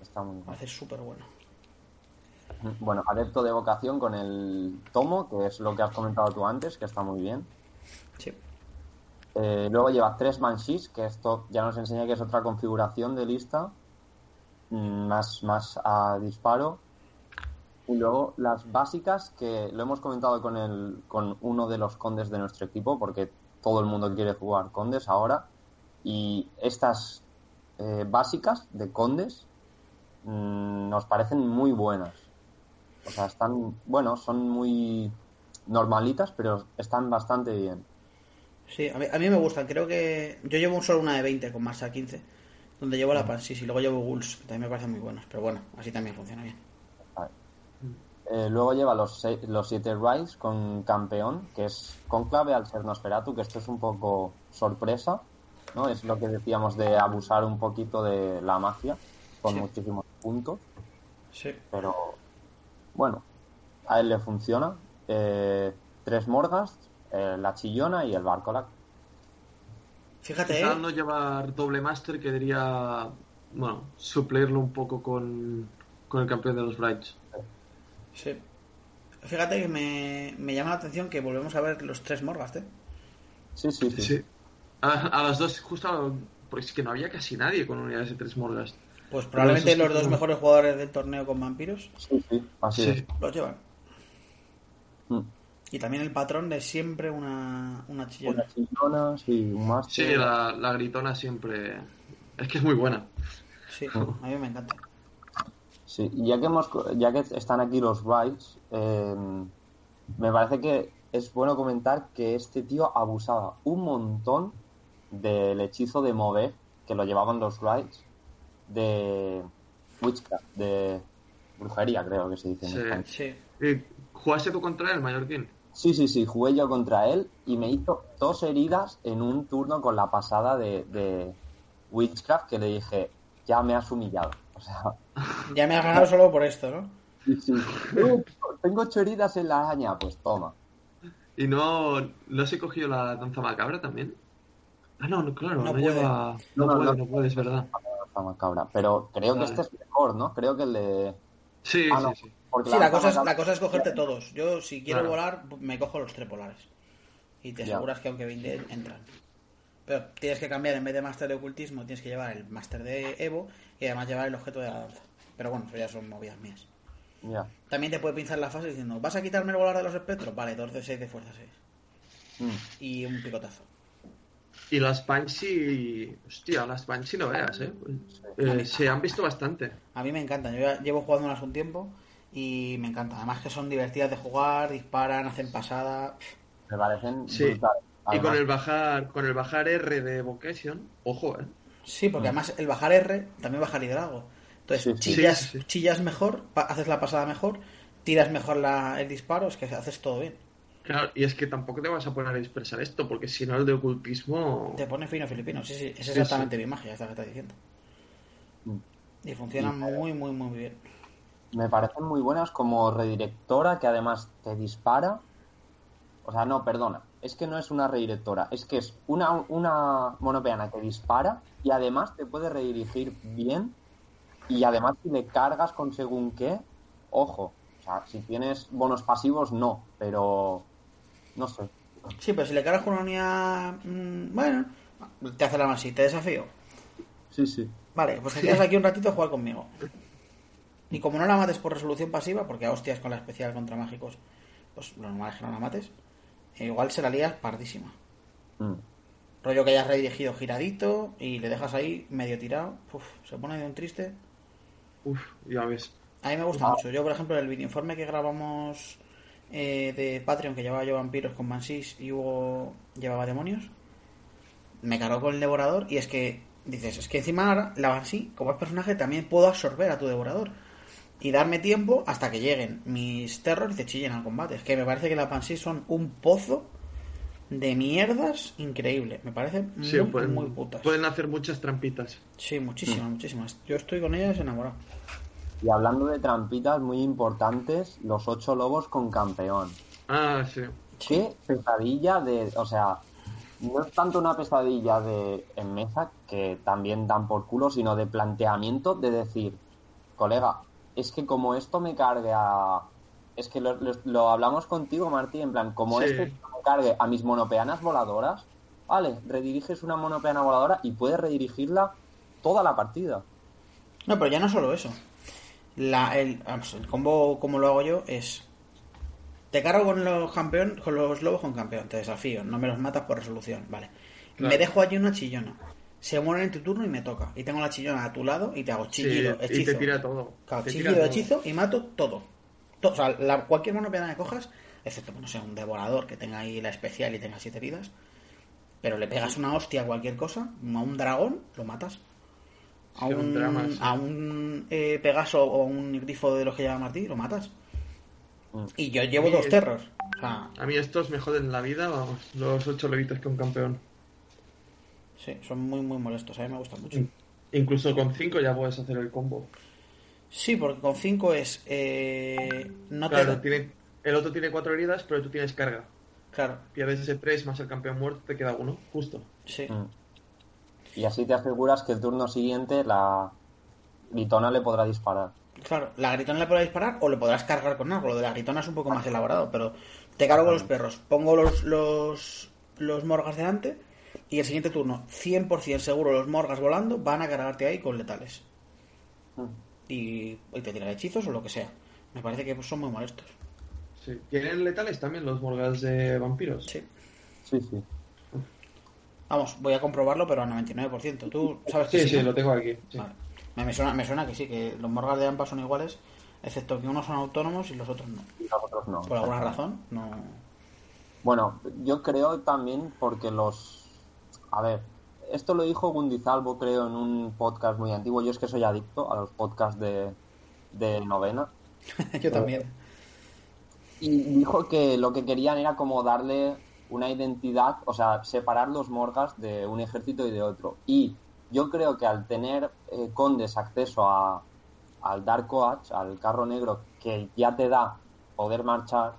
está muy Me bien. parece súper bueno. Bueno, adepto de vocación con el tomo, que es lo que has comentado tú antes, que está muy bien. Sí. Eh, luego lleva tres Banshees, que esto ya nos enseña que es otra configuración de lista, mm, más, más a disparo. Y luego las básicas, que lo hemos comentado con, el, con uno de los condes de nuestro equipo, porque todo el mundo quiere jugar condes ahora. Y estas eh, básicas de condes mm, nos parecen muy buenas. O sea, están, bueno, son muy normalitas, pero están bastante bien. Sí, a mí, a mí me gustan. Creo que yo llevo solo una de 20 con Marsa 15, donde llevo la Pansis y luego llevo Ghouls, que también me parecen muy buenos. Pero bueno, así también funciona bien. Eh, luego lleva los, seis- los siete Rise con campeón, que es conclave al ser Nosferatu, que esto es un poco sorpresa, ¿no? Es lo que decíamos de abusar un poquito de la magia, con Sí. muchísimos puntos, Sí. pero bueno, a él le funciona. Eh, tres Morgas, eh, la Chillona y el Barcolac. Fíjate, Quizá ¿eh? no llevar doble máster que diría, bueno, suplirlo un poco con, con el campeón de los Brights. Sí. Fíjate que me, me llama la atención que volvemos a ver los tres Morgast, ¿eh? Sí, sí, sí. Sí. A, a las dos, justo, a- porque es que no había casi nadie con unidades de tres Morgas. Pues probablemente los dos que- mejores jugadores del torneo con vampiros Sí, sí, así Sí. es. los llevan. Mm. Y también el patrón de siempre una, una chillona. Una Chillona, sí, un máster. Sí, la, la gritona siempre. Es que es muy buena. Sí, a mí me encanta. Sí, ya que hemos, ya que están aquí los Rights, eh, me parece que es bueno comentar que este tío abusaba un montón del hechizo de mover que lo llevaban los Rights de Witchcraft, de brujería, creo que se dice en Sí. español. Sí. Eh, ¿Jugaste tú contra él, Mallorquín? Sí, sí, sí, jugué yo contra él y me hizo dos heridas en un turno con la pasada de, de Witchcraft que le dije, ya me has humillado. O sea, Ya me has ganado solo por esto, ¿no? sí, sí. "Uh, tengo ocho heridas en la araña, pues toma. ¿Y no, no se cogió la danza macabra también? Ah, no, no, claro, No no, puede. lleva. No, No, no, puede, no. no puede, es verdad. Macabra. Pero creo que este es mejor, ¿no? Creo que el de. Sí, Ah, no. sí, sí. porque Sí, la cosa, es, macabra- la cosa es cogerte todos. Yo, si quiero Claro. volar, me cojo los tres polares. Y te Ya. aseguras que aunque vinden, entran. Pero tienes que cambiar, en vez de máster de ocultismo, tienes que llevar el máster de Evo y además llevar el objeto de la danza. Pero bueno, eso ya son movidas mías. Ya. También te puede pinzar la fase diciendo, ¿vas a quitarme el volar de los espectros? Vale, 2 de 6 de fuerza 6. Mm. Y un picotazo. Y las Banshee. Hostia, las Banshee no veas, ¿eh? Eh, se han visto bastante. A mí me encantan. Yo ya llevo jugándolas un tiempo y me encanta. Además que son divertidas de jugar, disparan, hacen pasada. Me parecen Sí. brutales. Y con el bajar con el bajar R de Vocation, ojo, ¿eh? Sí, porque además el bajar R también baja liderazgo. Entonces Sí, sí. chillas, Sí, sí, sí. chillas mejor, haces la pasada mejor, tiras mejor la- el disparo, es que haces todo bien. Claro, y es que tampoco te vas a poner a dispersar esto, porque si no el de ocultismo. Te pone fino filipino, sí, sí, es Sí, exactamente mi magia, esta que estás diciendo. Mm. Y funciona Y- muy, muy, muy bien. me parecen muy buenas como redirectora que además te dispara. O sea, no, perdona. Es que no es una redirectora. Es que es una, una monopeana que dispara y además te puede redirigir bien. Y además si le cargas con según qué, ojo. O sea, si tienes bonos pasivos, no. Pero no sé. Sí, pero si le cargas con una unidad. mm, bueno, te hace la más así, te desafío. Sí, sí. Vale, pues te quedas aquí un ratito a jugar conmigo. Y como no la mates por resolución pasiva, porque a hostias con la especial contra mágicos, pues lo normal es que no la mates, eh, igual se la lías pardísima. Mm. Rollo que hayas redirigido giradito y le dejas ahí medio tirado, uf, se pone de un triste. Uf, ya ves. A mí me gusta Ah. mucho. Yo, por ejemplo, el informe que grabamos eh, de Patreon, que llevaba yo vampiros con Mansis y Hugo llevaba demonios, me cargó con el devorador y es que dices, es que encima ahora la Banshee, como es personaje, también puedo absorber a tu devorador y darme tiempo hasta que lleguen mis terrors y te chillen al combate. Es que me parece que las Banshee son un pozo de mierdas increíble. Me parece muy, Sí, pueden, muy putas. pueden hacer muchas trampitas. Sí, muchísimas, muchísimas. Yo estoy con ellas enamorado. Y hablando de trampitas muy importantes, los ocho lobos con campeón. Ah, sí. Qué pesadilla de. O sea, no es tanto una pesadilla de en mesa, que también dan por culo, sino de planteamiento de decir, colega, es que como esto me cargue a... Es que lo, lo- lo hablamos contigo, Martí, en plan, como Sí. esto me cargue a mis monopeanas voladoras, vale, rediriges una monopeana voladora y puedes redirigirla toda la partida. No, pero ya no solo eso. La, el, vamos, el combo, como lo hago yo, es. Te cargo con los campeón, con los lobos con campeón, te desafío, no me los matas por resolución, vale. Claro. Me dejo allí una chillona. Se mueren en tu turno y me toca. Y tengo la chillona a tu lado y te hago chillido, Sí, hechizo. y te tira todo. Claro, Te tira chillido, todo. hechizo y mato todo. To- o sea, la- cualquier monopiedad que cojas, excepto, no sé, un devorador que tenga ahí la especial y tenga siete vidas, pero le pegas una hostia a cualquier cosa, a un dragón, lo matas. A Sí, un, un drama, sí. a un eh, Pegaso o un grifo de los que llama Martí, lo matas. Mm. Y yo llevo dos es- terrors. O sea, A mí estos me joden la vida, vamos, los ocho levitos que un campeón. sí, son muy, muy molestos. A mí me gustan mucho. Incluso con cinco ya puedes hacer el combo. Sí, porque con 5 es. eh, no te Claro, da- tiene, el otro tiene cuatro heridas, pero tú tienes carga. Claro, Pierdes ese 3 más el campeón muerto, te queda uno, justo. sí. Mm. Y así te aseguras que el turno siguiente la gritona le podrá disparar. Claro, la gritona le podrás disparar o le podrás cargar con algo. Lo de la gritona es un poco más elaborado, pero te cargo con los perros, pongo los, los, los morgas delante y el siguiente turno, 100% seguro, los morgas volando van a cargarte ahí con letales. Mm. Y, y te tiran hechizos o lo que sea. Me parece que son muy molestos. Sí. ¿Tienen letales también los morgas de vampiros? Sí. Sí, sí. Vamos, voy a comprobarlo, pero al 99%. ¿Tú sabes que Sí, sí? sí, no? lo tengo aquí. sí. Vale. Me, me suena, me suena que sí, que los morgas de AMPA son iguales, excepto que unos son autónomos y los otros no. Y nosotros no. Por alguna razón, no. Bueno, yo creo también porque los... A ver, esto lo dijo Gundizalvo, creo, en un podcast muy antiguo. Yo es que soy adicto a los podcasts de, de novena. Yo también. Y dijo que lo que querían era como darle una identidad, o sea, separar los morgas de un ejército y de otro. Y yo creo que al tener eh, condes acceso a, al Dark Coach, al carro negro, que ya te da poder marchar,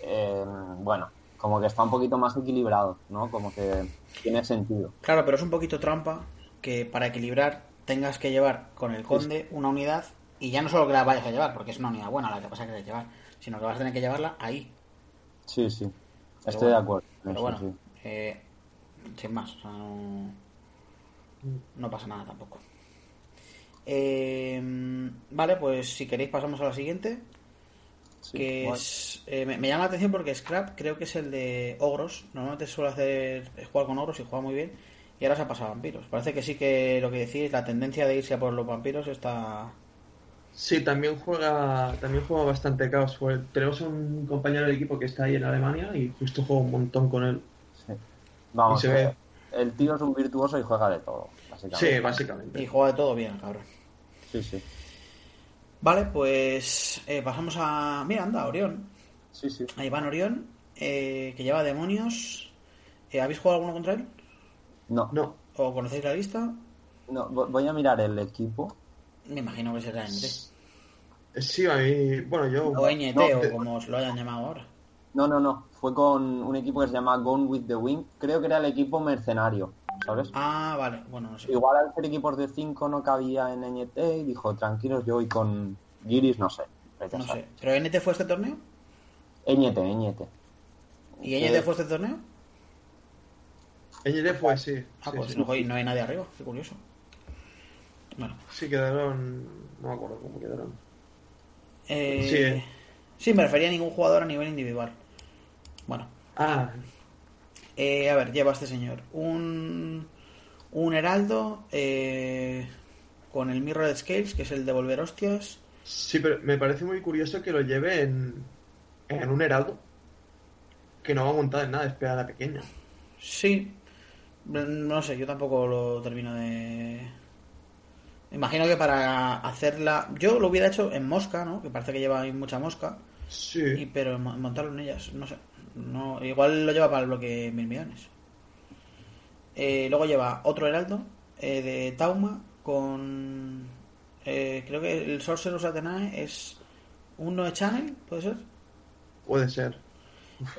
eh, bueno, como que está un poquito más equilibrado, ¿no? Como que tiene sentido. Claro, pero es un poquito trampa que para equilibrar tengas que llevar con el conde una unidad y ya no solo que la vayas a llevar, porque es una unidad buena la que vas a querer llevar, sino que vas a tener que llevarla ahí. Sí, sí. Estoy bueno, de acuerdo. Pero eso, bueno, sí. eh, sin más, o sea, no, no pasa nada tampoco. Eh, vale, pues si queréis pasamos a la siguiente, Sí, que es, eh, me, me llama la atención porque Scrap creo que es el de ogros. Normalmente suele hacer jugar con ogros y juega muy bien. Y ahora se ha pasado a vampiros. Parece que sí que lo que decís, la tendencia de irse a por los vampiros está. Sí, también juega, también juega bastante caos. Tenemos un compañero del equipo que está ahí en Alemania y justo juega un montón con él. Sí. Vamos, ve. el tío es un virtuoso y juega de todo, básicamente. Sí, básicamente. Y juega de todo bien, cabrón. Sí, sí. Vale, pues eh, pasamos a. Mira, anda, Orión. Sí, sí. A Iván Orión, eh, que lleva demonios. Eh, ¿Habéis jugado alguno contra él? No, No, ¿O conocéis la lista? no, vo- voy a mirar el equipo. Me imagino que será NT. eh, sí, a mí, bueno, yo... O NT, No, o como os lo hayan llamado ahora. No, no, no. Fue con un equipo que se llama Gone with the Wind. Creo que era el equipo mercenario, ¿sabes? Ah, vale, bueno, no sé. Igual al ser equipos de 5 no cabía en NT y dijo, tranquilos, yo voy con Giris, no sé. No sé. ¿Pero NT fue este torneo? NT, NT. ¿Y Eh, NT fue este torneo? NT fue, sí. Ah, sí, pues sí. no, joder, no hay nadie arriba, qué curioso. Bueno, Sí, quedaron... No me acuerdo cómo quedaron. eh, Sí, eh. sí, me refería a ningún jugador a nivel individual. Bueno, Ah, eh, a ver, lleva este señor un, un heraldo eh, con el Mirror Scales, que es el de volver hostias. sí, pero me parece muy curioso que lo lleve en, en un heraldo. Que no va montado en nada, es pequeña. Sí, no sé, yo tampoco lo termino de. Imagino que para hacerla. Yo lo hubiera hecho en mosca, ¿no? Que parece que lleva ahí mucha mosca. Y, Sí. pero mo- montarlo en ellas, no sé. No, igual lo lleva para el bloque mil millones. Eh, luego lleva otro heraldo eh, de Tauma con. eh, creo que el Sorcerer's Athenae es un Noe Channel, ¿puede ser? Puede ser.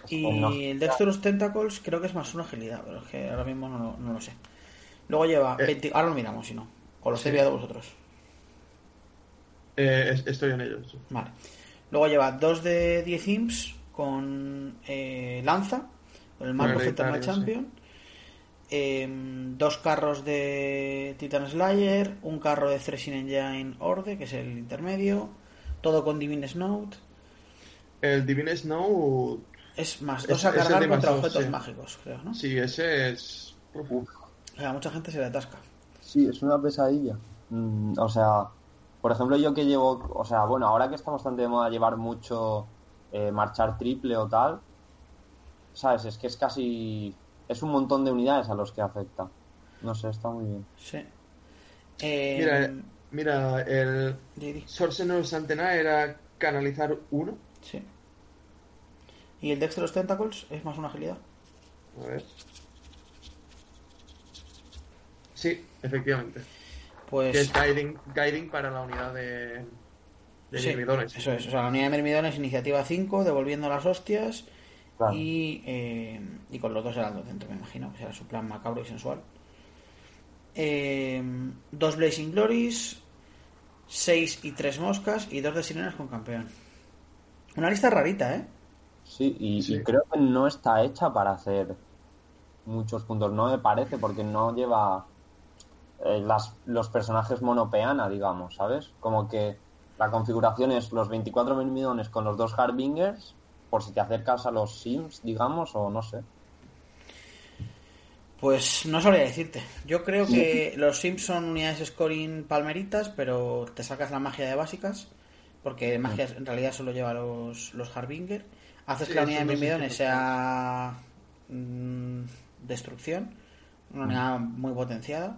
Y O no. el Dexterous Tentacles creo que es más una agilidad, pero es que ahora mismo no, lo- no lo sé. Luego lleva. Eh. 20 ahora lo miramos, si no. O lo estáis viendo vosotros. Eh, es- estoy en ello. sí. Vale. Luego lleva dos de 10 imps con eh, lanza, con el hereditario, sí. Champion. em, dos carros de Titan Slayer, un carro de Threshing Engine Orde, que es el intermedio, todo con Divine Snout. El Divine Snow, Es más dos a es cargar contra objetos sí. mágicos, creo, ¿no? sí, ese es. Uf, O sea, mucha gente se le atasca. Sí, es una pesadilla. Mm, o sea, por ejemplo, yo que llevo, o sea, bueno, ahora que está bastante de moda llevar mucho eh, marchar triple o tal, ¿sabes? Es que es casi, es un montón de unidades a los que afecta. No sé, está muy bien. Sí. Em, Mira, mira, el. Sorcerer's Antena era canalizar uno. Sí. Y el Dex de los Tentacles es más una agilidad. A ver. Sí, efectivamente. Pues. Que es guiding, guiding para la unidad de, de Sí, mirmidones. Eso es, o sea, la unidad de Mermidones, iniciativa 5, devolviendo las hostias Claro. y, eh, y con los dos heraldos dentro, me imagino, que será su plan macabro y sensual. Eh, dos Blazing Glories, 6 y 3 moscas y dos de sirenas con campeón. Una lista rarita, ¿eh? Sí, y, Sí. y creo que no está hecha para hacer muchos puntos, no me parece, porque no lleva eh, las, los personajes monopeana, digamos, ¿sabes? Como que la configuración es los 24 mirmidones con los dos Harbingers, por si te acercas a los Sims, digamos, o no sé. Pues no sabría decirte. Yo creo que los Sims son unidades scoring palmeritas, pero te sacas la magia de básicas, porque magia en realidad solo lleva los, los Harbinger. Haces Sí, que la unidad de equipos. sea mm, destrucción, una unidad muy potenciada.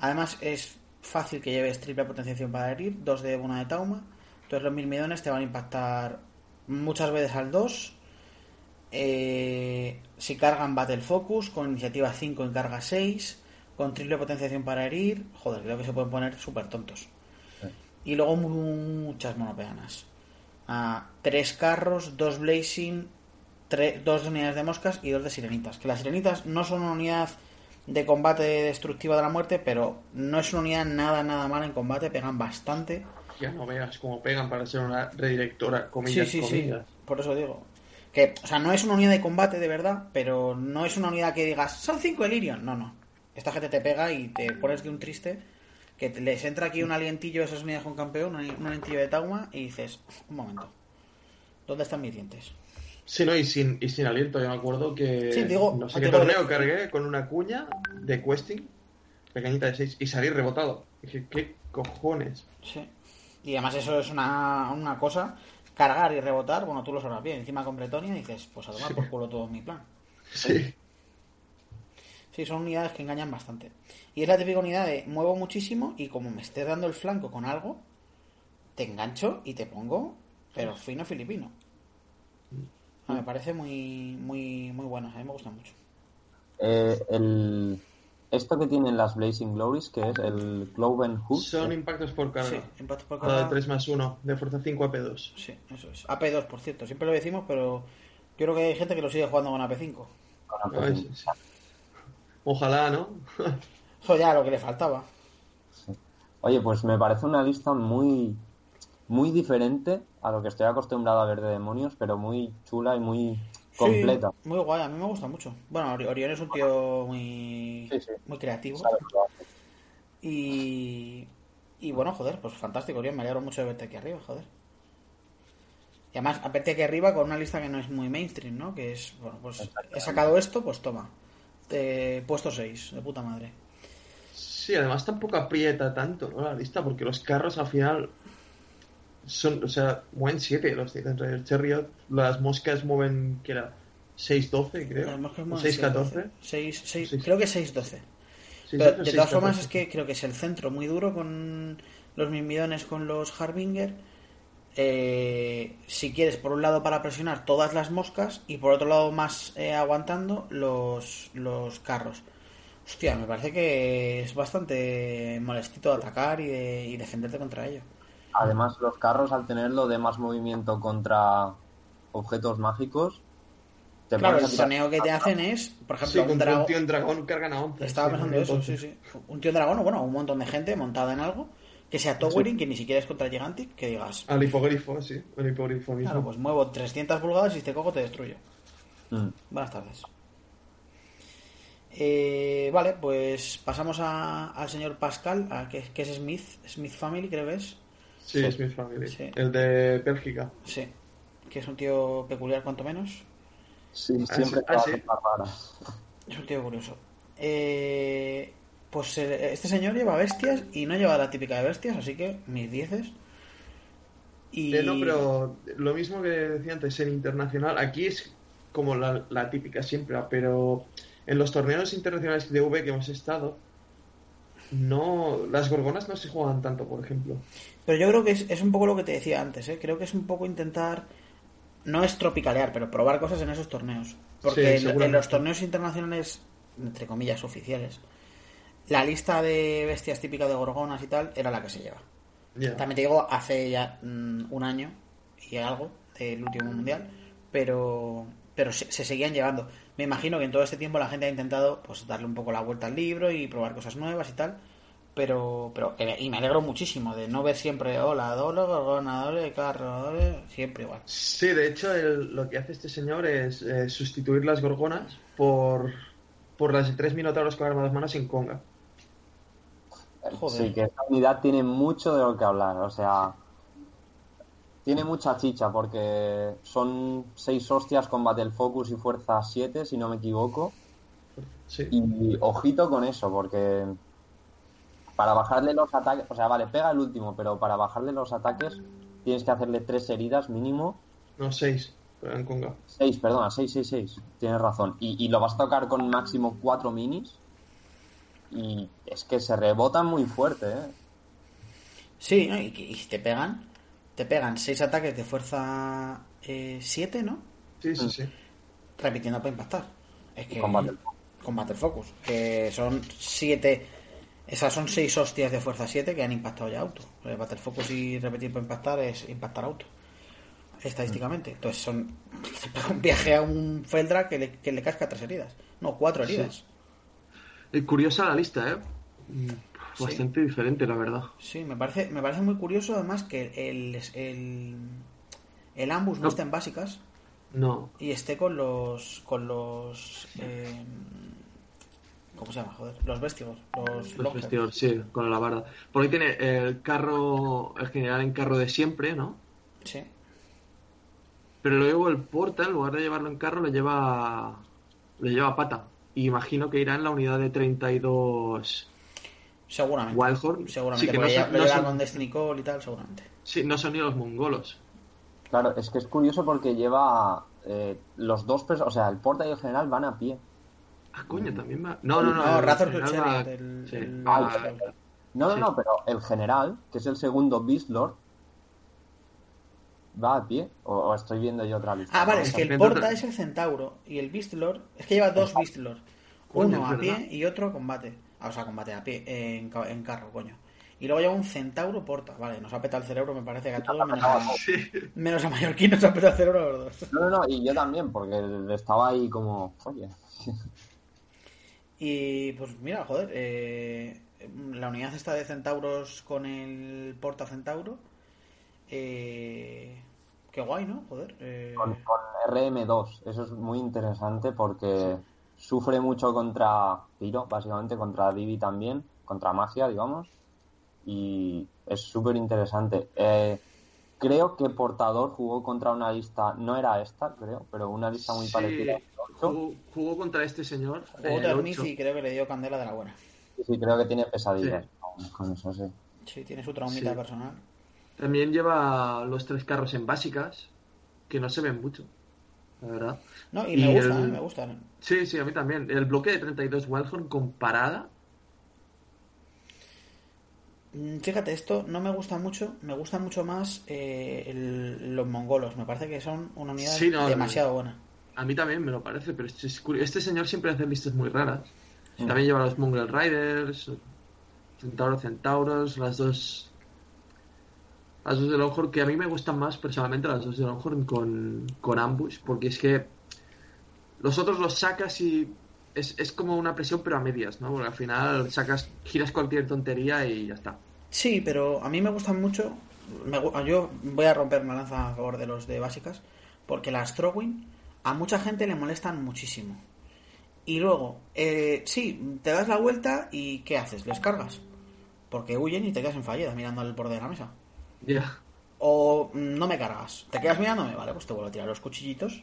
Además es fácil que lleves triple potenciación para herir, dos de una de Tauma. Entonces los Mirmidones te van a impactar muchas veces al 2 eh, si cargan Battle Focus, con iniciativa 5 en carga 6, con triple potenciación para herir, joder, creo que se pueden poner súper tontos. Y luego mu- muchas monopeanas. Ah, tres carros, dos Blazing, tre- dos unidades de moscas y dos de sirenitas. Que las sirenitas no son una unidad de combate destructiva de la muerte, pero no es una unidad nada, nada mala en combate, pegan bastante. Ya no veas cómo pegan para ser una redirectora, Sí, comillas, sí, sí, comillas. por eso digo. Que, o sea, no es una unidad de combate de verdad, pero no es una unidad que digas, son 5 Elirion. No, no. Esta gente te pega y te pones de un triste. Que les entra aquí un alientillo a esas unidades con campeón, un alientillo de Tauma, y dices, un momento. ¿Dónde están mis dientes? Sí, no, y sin, y sin aliento. Yo me acuerdo que. Sí, digo, no sé qué torneo de- cargué con una cuña de questing, pequeñita de 6, y salí rebotado. Dije, ¿qué cojones? Sí. Y además eso es una, una cosa, cargar y rebotar, bueno, tú lo sabrás bien. Encima con Bretonia dices, pues a tomar por culo todo mi plan. Sí. Sí, son unidades que engañan bastante. Y es la típica unidad de muevo muchísimo y como me estés dando el flanco con algo, te engancho y te pongo, pero fino filipino. Ah, me parece muy, muy, muy bueno. A mí me gusta mucho. Eh, el, esto que tienen las Blazing Glories, que es el Cloven Hood. Son impactos por carga. Sí, impactos por Cada de carga. 3 más 1, de fuerza 5 a P2. Sí, eso es. AP2, por cierto. Siempre lo decimos, pero yo creo que hay gente que lo sigue jugando con AP5. Con Ay, sí, sí. Ojalá, ¿no? Eso ya lo que le faltaba. Oye, pues me parece una lista muy, muy diferente a lo que estoy acostumbrado a ver de demonios, pero muy chula y muy completa. Sí, muy guay, a mí me gusta mucho. Bueno, Ori- Orión es un tío muy, Sí, sí. muy creativo. Sabe. Y, y bueno, joder, pues fantástico, Orión. Me alegro mucho de verte aquí arriba, joder. Y además, a verte aquí arriba con una lista que no es muy mainstream, ¿no? Que es, bueno, pues he sacado esto, pues toma. Eh, puesto 6, de puta madre. Sí, además tampoco aprieta tanto ¿no? la lista, porque los carros al final son, o sea, mueven 7 los Titans Raiders Chariot, las moscas mueven, ¿qué era? 6-12, creo. Que es O más 6-14. 6, Seis. creo que 6-12. 6-12, Pero de todas 6-14. formas es que creo que es el centro muy duro con los mirmidones con los Harbinger. Eh, si quieres, por un lado para presionar todas las moscas y por otro lado más eh, aguantando los, los carros. Hostia, me parece que es bastante molestito atacar y, de- y defenderte contra ello. Además, los carros, al tenerlo de más movimiento contra objetos mágicos, te Claro, el soneo que te hacen es, por Sí, ejemplo, un dragón. tío en dragón cargan a 11. Estaba sí, pensando eso, sí, sí. Un tío dragón, o bueno, un montón de gente montada en algo Que sea Towering, que ni siquiera es contra Gigantic, que digas, Al hipogrifo, sí. El hipogrifo mismo. claro, pues muevo 300 pulgadas y si te cojo te destruyo. Mm. Buenas tardes. Eh, vale, pues pasamos a- al señor Pascal, a, que, que es Smith, Smith Family, creo que es. Sí, Smith Family. Sí. El de Bélgica. Sí, que es un tío peculiar, cuanto menos. Sí, Ah, siempre sí. Ah, sí. Es un tío curioso. Eh, pues eh, este señor lleva bestias y no lleva la típica de bestias, así que mis dieces. Y... Eh, no, pero lo mismo que decía antes en internacional, aquí es como la, la típica siempre, pero en los torneos internacionales de V que hemos estado, no las gorgonas no se juegan tanto, por ejemplo. Pero yo creo que es, es un poco lo que te decía antes, ¿eh? Creo que es un poco intentar, no es tropicalear, pero probar cosas en esos torneos. Porque Sí, en- los torneos internacionales, entre comillas, oficiales, la lista de bestias típicas de gorgonas y tal era la que se lleva. También te digo, hace ya mm, un año y algo del último mundial, pero pero se, se seguían llevando. Me imagino que en todo este tiempo la gente ha intentado pues darle un poco la vuelta al libro y probar cosas nuevas y tal, pero pero me- y me alegro muchísimo de no ver siempre hola, doble gorgona, doble carro, doble, siempre igual. Sí, de hecho el- lo que hace este señor es eh, sustituir las gorgonas por, por las de tres minotauros con armas manos en conga. Joder. Sí, que esta unidad tiene mucho de lo que hablar. O sea, tiene mucha chicha porque son seis hostias con Battle Focus y Fuerza 7, si no me equivoco. Sí. Y ojito con eso, porque para bajarle los ataques, o sea, vale, pega el último, pero para bajarle los ataques tienes que hacerle tres heridas mínimo. No, seis, en conga. Seis, perdona, seis, seis, seis. Tienes razón. Y, y lo vas a tocar con máximo cuatro minis. Y es que se rebotan muy fuerte, ¿eh? Sí, ¿no? y, te pegan, te pegan seis ataques de fuerza 7, ¿no? Sí, sí, sí. repitiendo para impactar. Es que Con Battle con Battle Focus, que son siete, esas son seis hostias de fuerza 7 que han impactado ya auto. El Battle Focus y repetir para impactar es impactar auto. Estadísticamente. Entonces son un viaje a un Feldra que le, que le casca tres heridas. No, cuatro heridas. Eh, curiosa la lista, ¿eh? Mm, Sí. Bastante diferente, la verdad. Sí, me parece, me parece muy curioso además que el, el, el Ambus no, No. está en básicas No, y esté con los con los eh, ¿cómo se llama? Joder, los vestigos, los, los sí, con la barda. Por ahí tiene el carro, el general en carro de siempre, ¿no? Sí. Pero luego el porta, en lugar de llevarlo en carro, le lleva le lleva pata. Y imagino que irá en la unidad de 32 Seguramente. Wildhorn. Seguramente. Sí, que no porque son, lo no llevan son- con Destiny Call y tal, seguramente. sí, no son ni los mongolos. Claro, es que es curioso porque lleva eh, los dos o sea, el porta y el general van a pie. Ah, coño, también va. No, no, no. No, el Razor va- el- sí, el- va- No, no, Sí. no, pero el general, que es el segundo Beast Lord, va a pie. O, o estoy viendo yo otra lista. Ah, vale, es que el porta otra- es el centauro y el Beast Lord es que lleva dos Beast Lord. Uno a pie y otro a combate. Ah, o sea, combate a pie, eh, en, ca- en carro, coño. Y luego lleva un centauro porta. Vale, nos ha petado el cerebro, me parece que a todos, menos a, Sí. menos a Mallorquín nos ha petado el cerebro a los dos. No, no, no, y yo también, porque estaba ahí como, oye, Y pues mira, joder, eh, la unidad esta de centauros con el porta centauro. Eh, qué guay, ¿no? Joder. eh, con, con RM2. Eso es muy interesante porque sufre mucho contra Tiro, básicamente, contra Divi también, contra Magia, digamos. Y es súper interesante. Eh, creo que Portador jugó contra una lista, no era esta, creo, pero una lista muy Sí, parecida. Jugó, jugó contra este señor. Jugó ocho. y creo que le dio candela de la buena. Sí, creo que tiene pesadillas con- con eso, sí. Sí, tiene su traumita Sí. personal. También lleva los tres carros en básicas, que no se ven mucho, la verdad. No, y, Y me gusta, el- eh, me gustan. Sí, sí, a mí también. El bloque de 32 Wildhorn con parada. Mm, Fíjate, esto no me gusta mucho. Me gusta mucho más eh, el- los mongolos. Me parece que son una unidad Sí, no, demasiado buena. A mí también me lo parece, pero este, es este señor siempre hace listas muy raras. También lleva los Mongrel Riders, Centauro Centauros, las dos. Las dos de Longhorn, que a mí me gustan más personalmente las dos de Longhorn con, con Ambush, porque es que los otros los sacas y es, es como una presión, pero a medias, ¿no? Porque al final sacas, giras cualquier tontería y ya está. Sí, pero a mí me gustan mucho. me yo voy a romper una lanza a favor de los de básicas. Porque las throwing a mucha gente le molestan muchísimo. Y luego, eh, sí, te das la vuelta y ¿qué haces? Les cargas. Porque huyen y te quedas en fallida mirando al borde de la mesa. Ya. O mm, no me cargas. Te quedas mirándome, vale, pues te vuelvo a tirar los cuchillitos.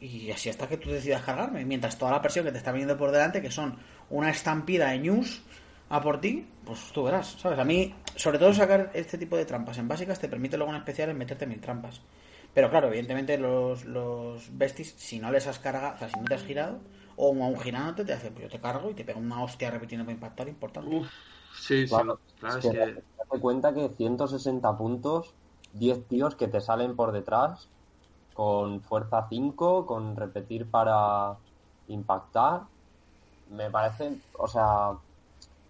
Y así hasta que tú decidas cargarme. Mientras toda la presión que te está viniendo por delante, que son una estampida de news a por ti, pues tú verás, ¿sabes? A mí, sobre todo sacar este tipo de trampas en básicas te permite luego en especiales meterte mil trampas. Pero claro, evidentemente los, los besties, si no les has cargado, o sea, si no te has girado, o aún girándote, te hacen, pues yo te cargo y te pego una hostia repitiendo para impactar importante. Uf, sí, Claro, sí. Claro, es es que que. date cuenta que 160 puntos, 10 tíos que te salen por detrás, con fuerza 5, con repetir para impactar. Me parece, o sea,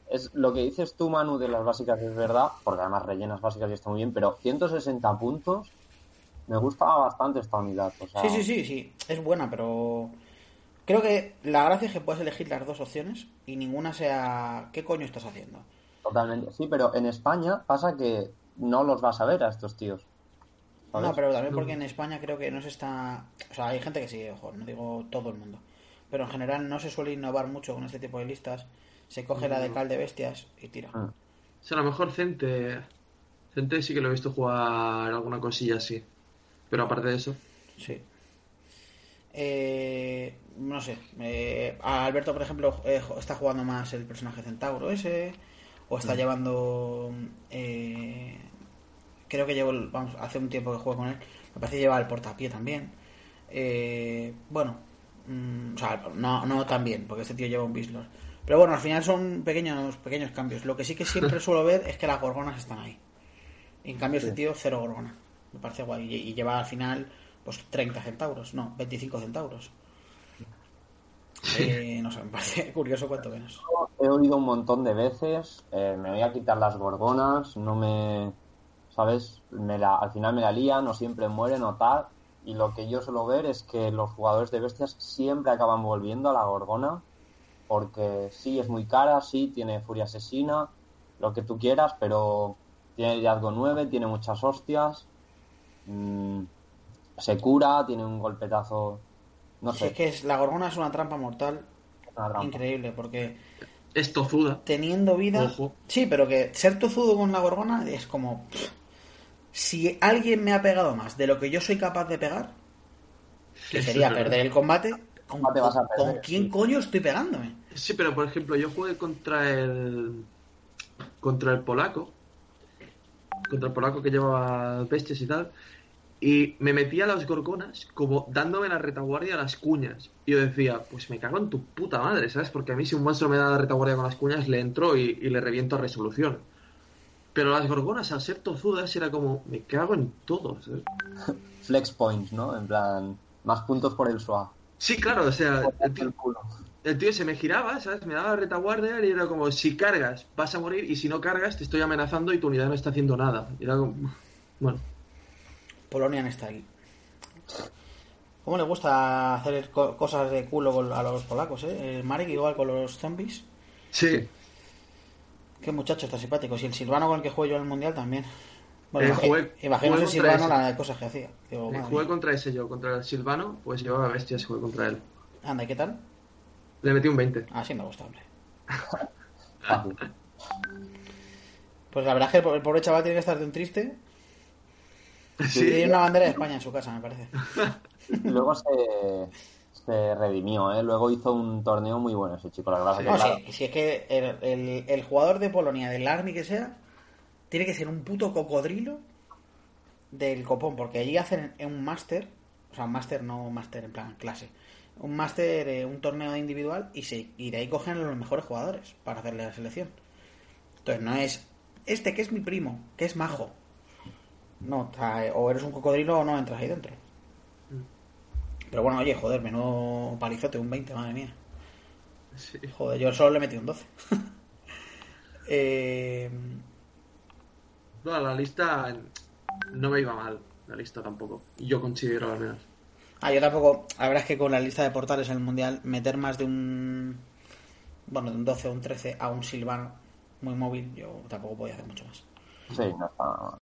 es lo que dices tú, Manu, de las básicas es verdad, porque además rellenas básicas y está muy bien, pero 160 puntos, me gusta bastante esta unidad. O sea, Sí, sí, sí, sí, es buena, pero creo que la gracia es que puedes elegir las dos opciones y ninguna sea ¿qué coño estás haciendo? Totalmente. Sí, pero en España pasa que no los vas a ver a estos tíos. ¿sabes? No, pero también porque en España creo que no se está... O sea, hay gente que sí, ojo, no digo todo el mundo. Pero en general no se suele innovar mucho con este tipo de listas. Se coge la de cal de bestias y tira. Mm. O sea, a lo mejor Cente. Cente sí que lo he visto jugar alguna cosilla así. Pero aparte de eso. Sí. Eh, no sé. eh, a Alberto, por ejemplo, eh, está jugando más el personaje centauro ese. O está llevando. eh, creo que llevo. Vamos, hace un tiempo que juego con él. Me parece que lleva el portapié también. Eh, bueno. mm, o sea, no, no tan bien, porque este tío lleva un Bislor. Pero bueno, al final son pequeños, pequeños cambios. Lo que sí que siempre suelo ver es que las gorgonas están ahí. En cambio, este tío, cero gorgona. Me parece guay. Y, y lleva al final, pues 30 centauros. No, 25 centauros. Eh, no sé, me parece curioso cuánto menos. He oído un montón de veces, eh, me voy a quitar las gorgonas, no me, ¿sabes? Me la, al final me la lían o siempre mueren o tal. Y lo que yo suelo ver es que los jugadores de bestias siempre acaban volviendo a la gorgona porque sí es muy cara, sí tiene furia asesina, lo que tú quieras, pero tiene liderazgo 9, tiene muchas hostias, mm, se cura, tiene un golpetazo, no Si sé, es que es, la gorgona es una trampa mortal una trampa. increíble, porque Es tozuda. teniendo vida. Ojo. Sí, pero que ser tozudo con la gorgona es como. pff, si alguien me ha pegado más de lo que yo soy capaz de pegar, que sería verdad. perder el combate, ¿con, combate vas a con quién sí. coño estoy pegándome? Sí, pero por ejemplo, yo jugué contra el. contra el polaco. Contra el polaco que llevaba bestias y tal. Y me metía a las gorgonas como dándome la retaguardia a las cuñas. Y yo decía, pues me cago en tu puta madre, ¿sabes? Porque a mí si un monstruo me da la retaguardia con las cuñas, le entro y, y le reviento a resolución. Pero las gorgonas, al ser tozudas, era como, me cago en todo, ¿sabes? Flex points, ¿no? En plan, más puntos por el swap. Sí, claro, o sea, el tío, el tío se me giraba, ¿sabes? Me daba la retaguardia y era como, si cargas, vas a morir, y si no cargas, te estoy amenazando y tu unidad no está haciendo nada. Y era como, bueno, Polonian está ahí. ¿Cómo le gusta hacer co- cosas de culo a los polacos, eh? El Marek igual con los zombies. sí. Qué muchacho está simpático. Y el Silvano con el que juego yo en el Mundial también. Bueno, Eh, jugué- imagino jugué contra Silvano ese. la de cosas que hacía. Digo, Eh, jugué mía. contra ese yo, contra el Silvano, pues llevaba bestias, jugué contra él. Anda, ¿y qué tal? Le metí un 20. Ah, sí me gusta, hombre. Pues la verdad es que el el pobre chaval tiene que estar de un triste. Tiene Sí, una bandera de España en su casa, me parece. Luego se, se redimió, ¿eh? Luego hizo un torneo muy bueno ese chico. La verdad que, No, claro, sí, si es que el, el- el jugador de Polonia, del Army que sea, tiene que ser un puto cocodrilo del copón, porque allí hacen un máster, o sea, un máster no un máster en plan clase, un máster, eh, un torneo individual y, se, y de ahí cogen a los mejores jugadores para hacerle la selección. Entonces no es este que es mi primo, que es majo. No, o, sea, o eres un cocodrilo o no entras ahí dentro. Pero bueno, oye, joder, menudo palizote, un 20, madre mía. sí. Joder, yo solo le metí un 12. eh, Bueno, la lista no me iba mal, la lista tampoco. Yo considero al menos. ah, yo tampoco. La verdad es que con la lista de portales en el mundial, meter más de un. Bueno, de un 12 o un 13 a un Silvano muy móvil, yo tampoco podía hacer mucho más. Sí, no está.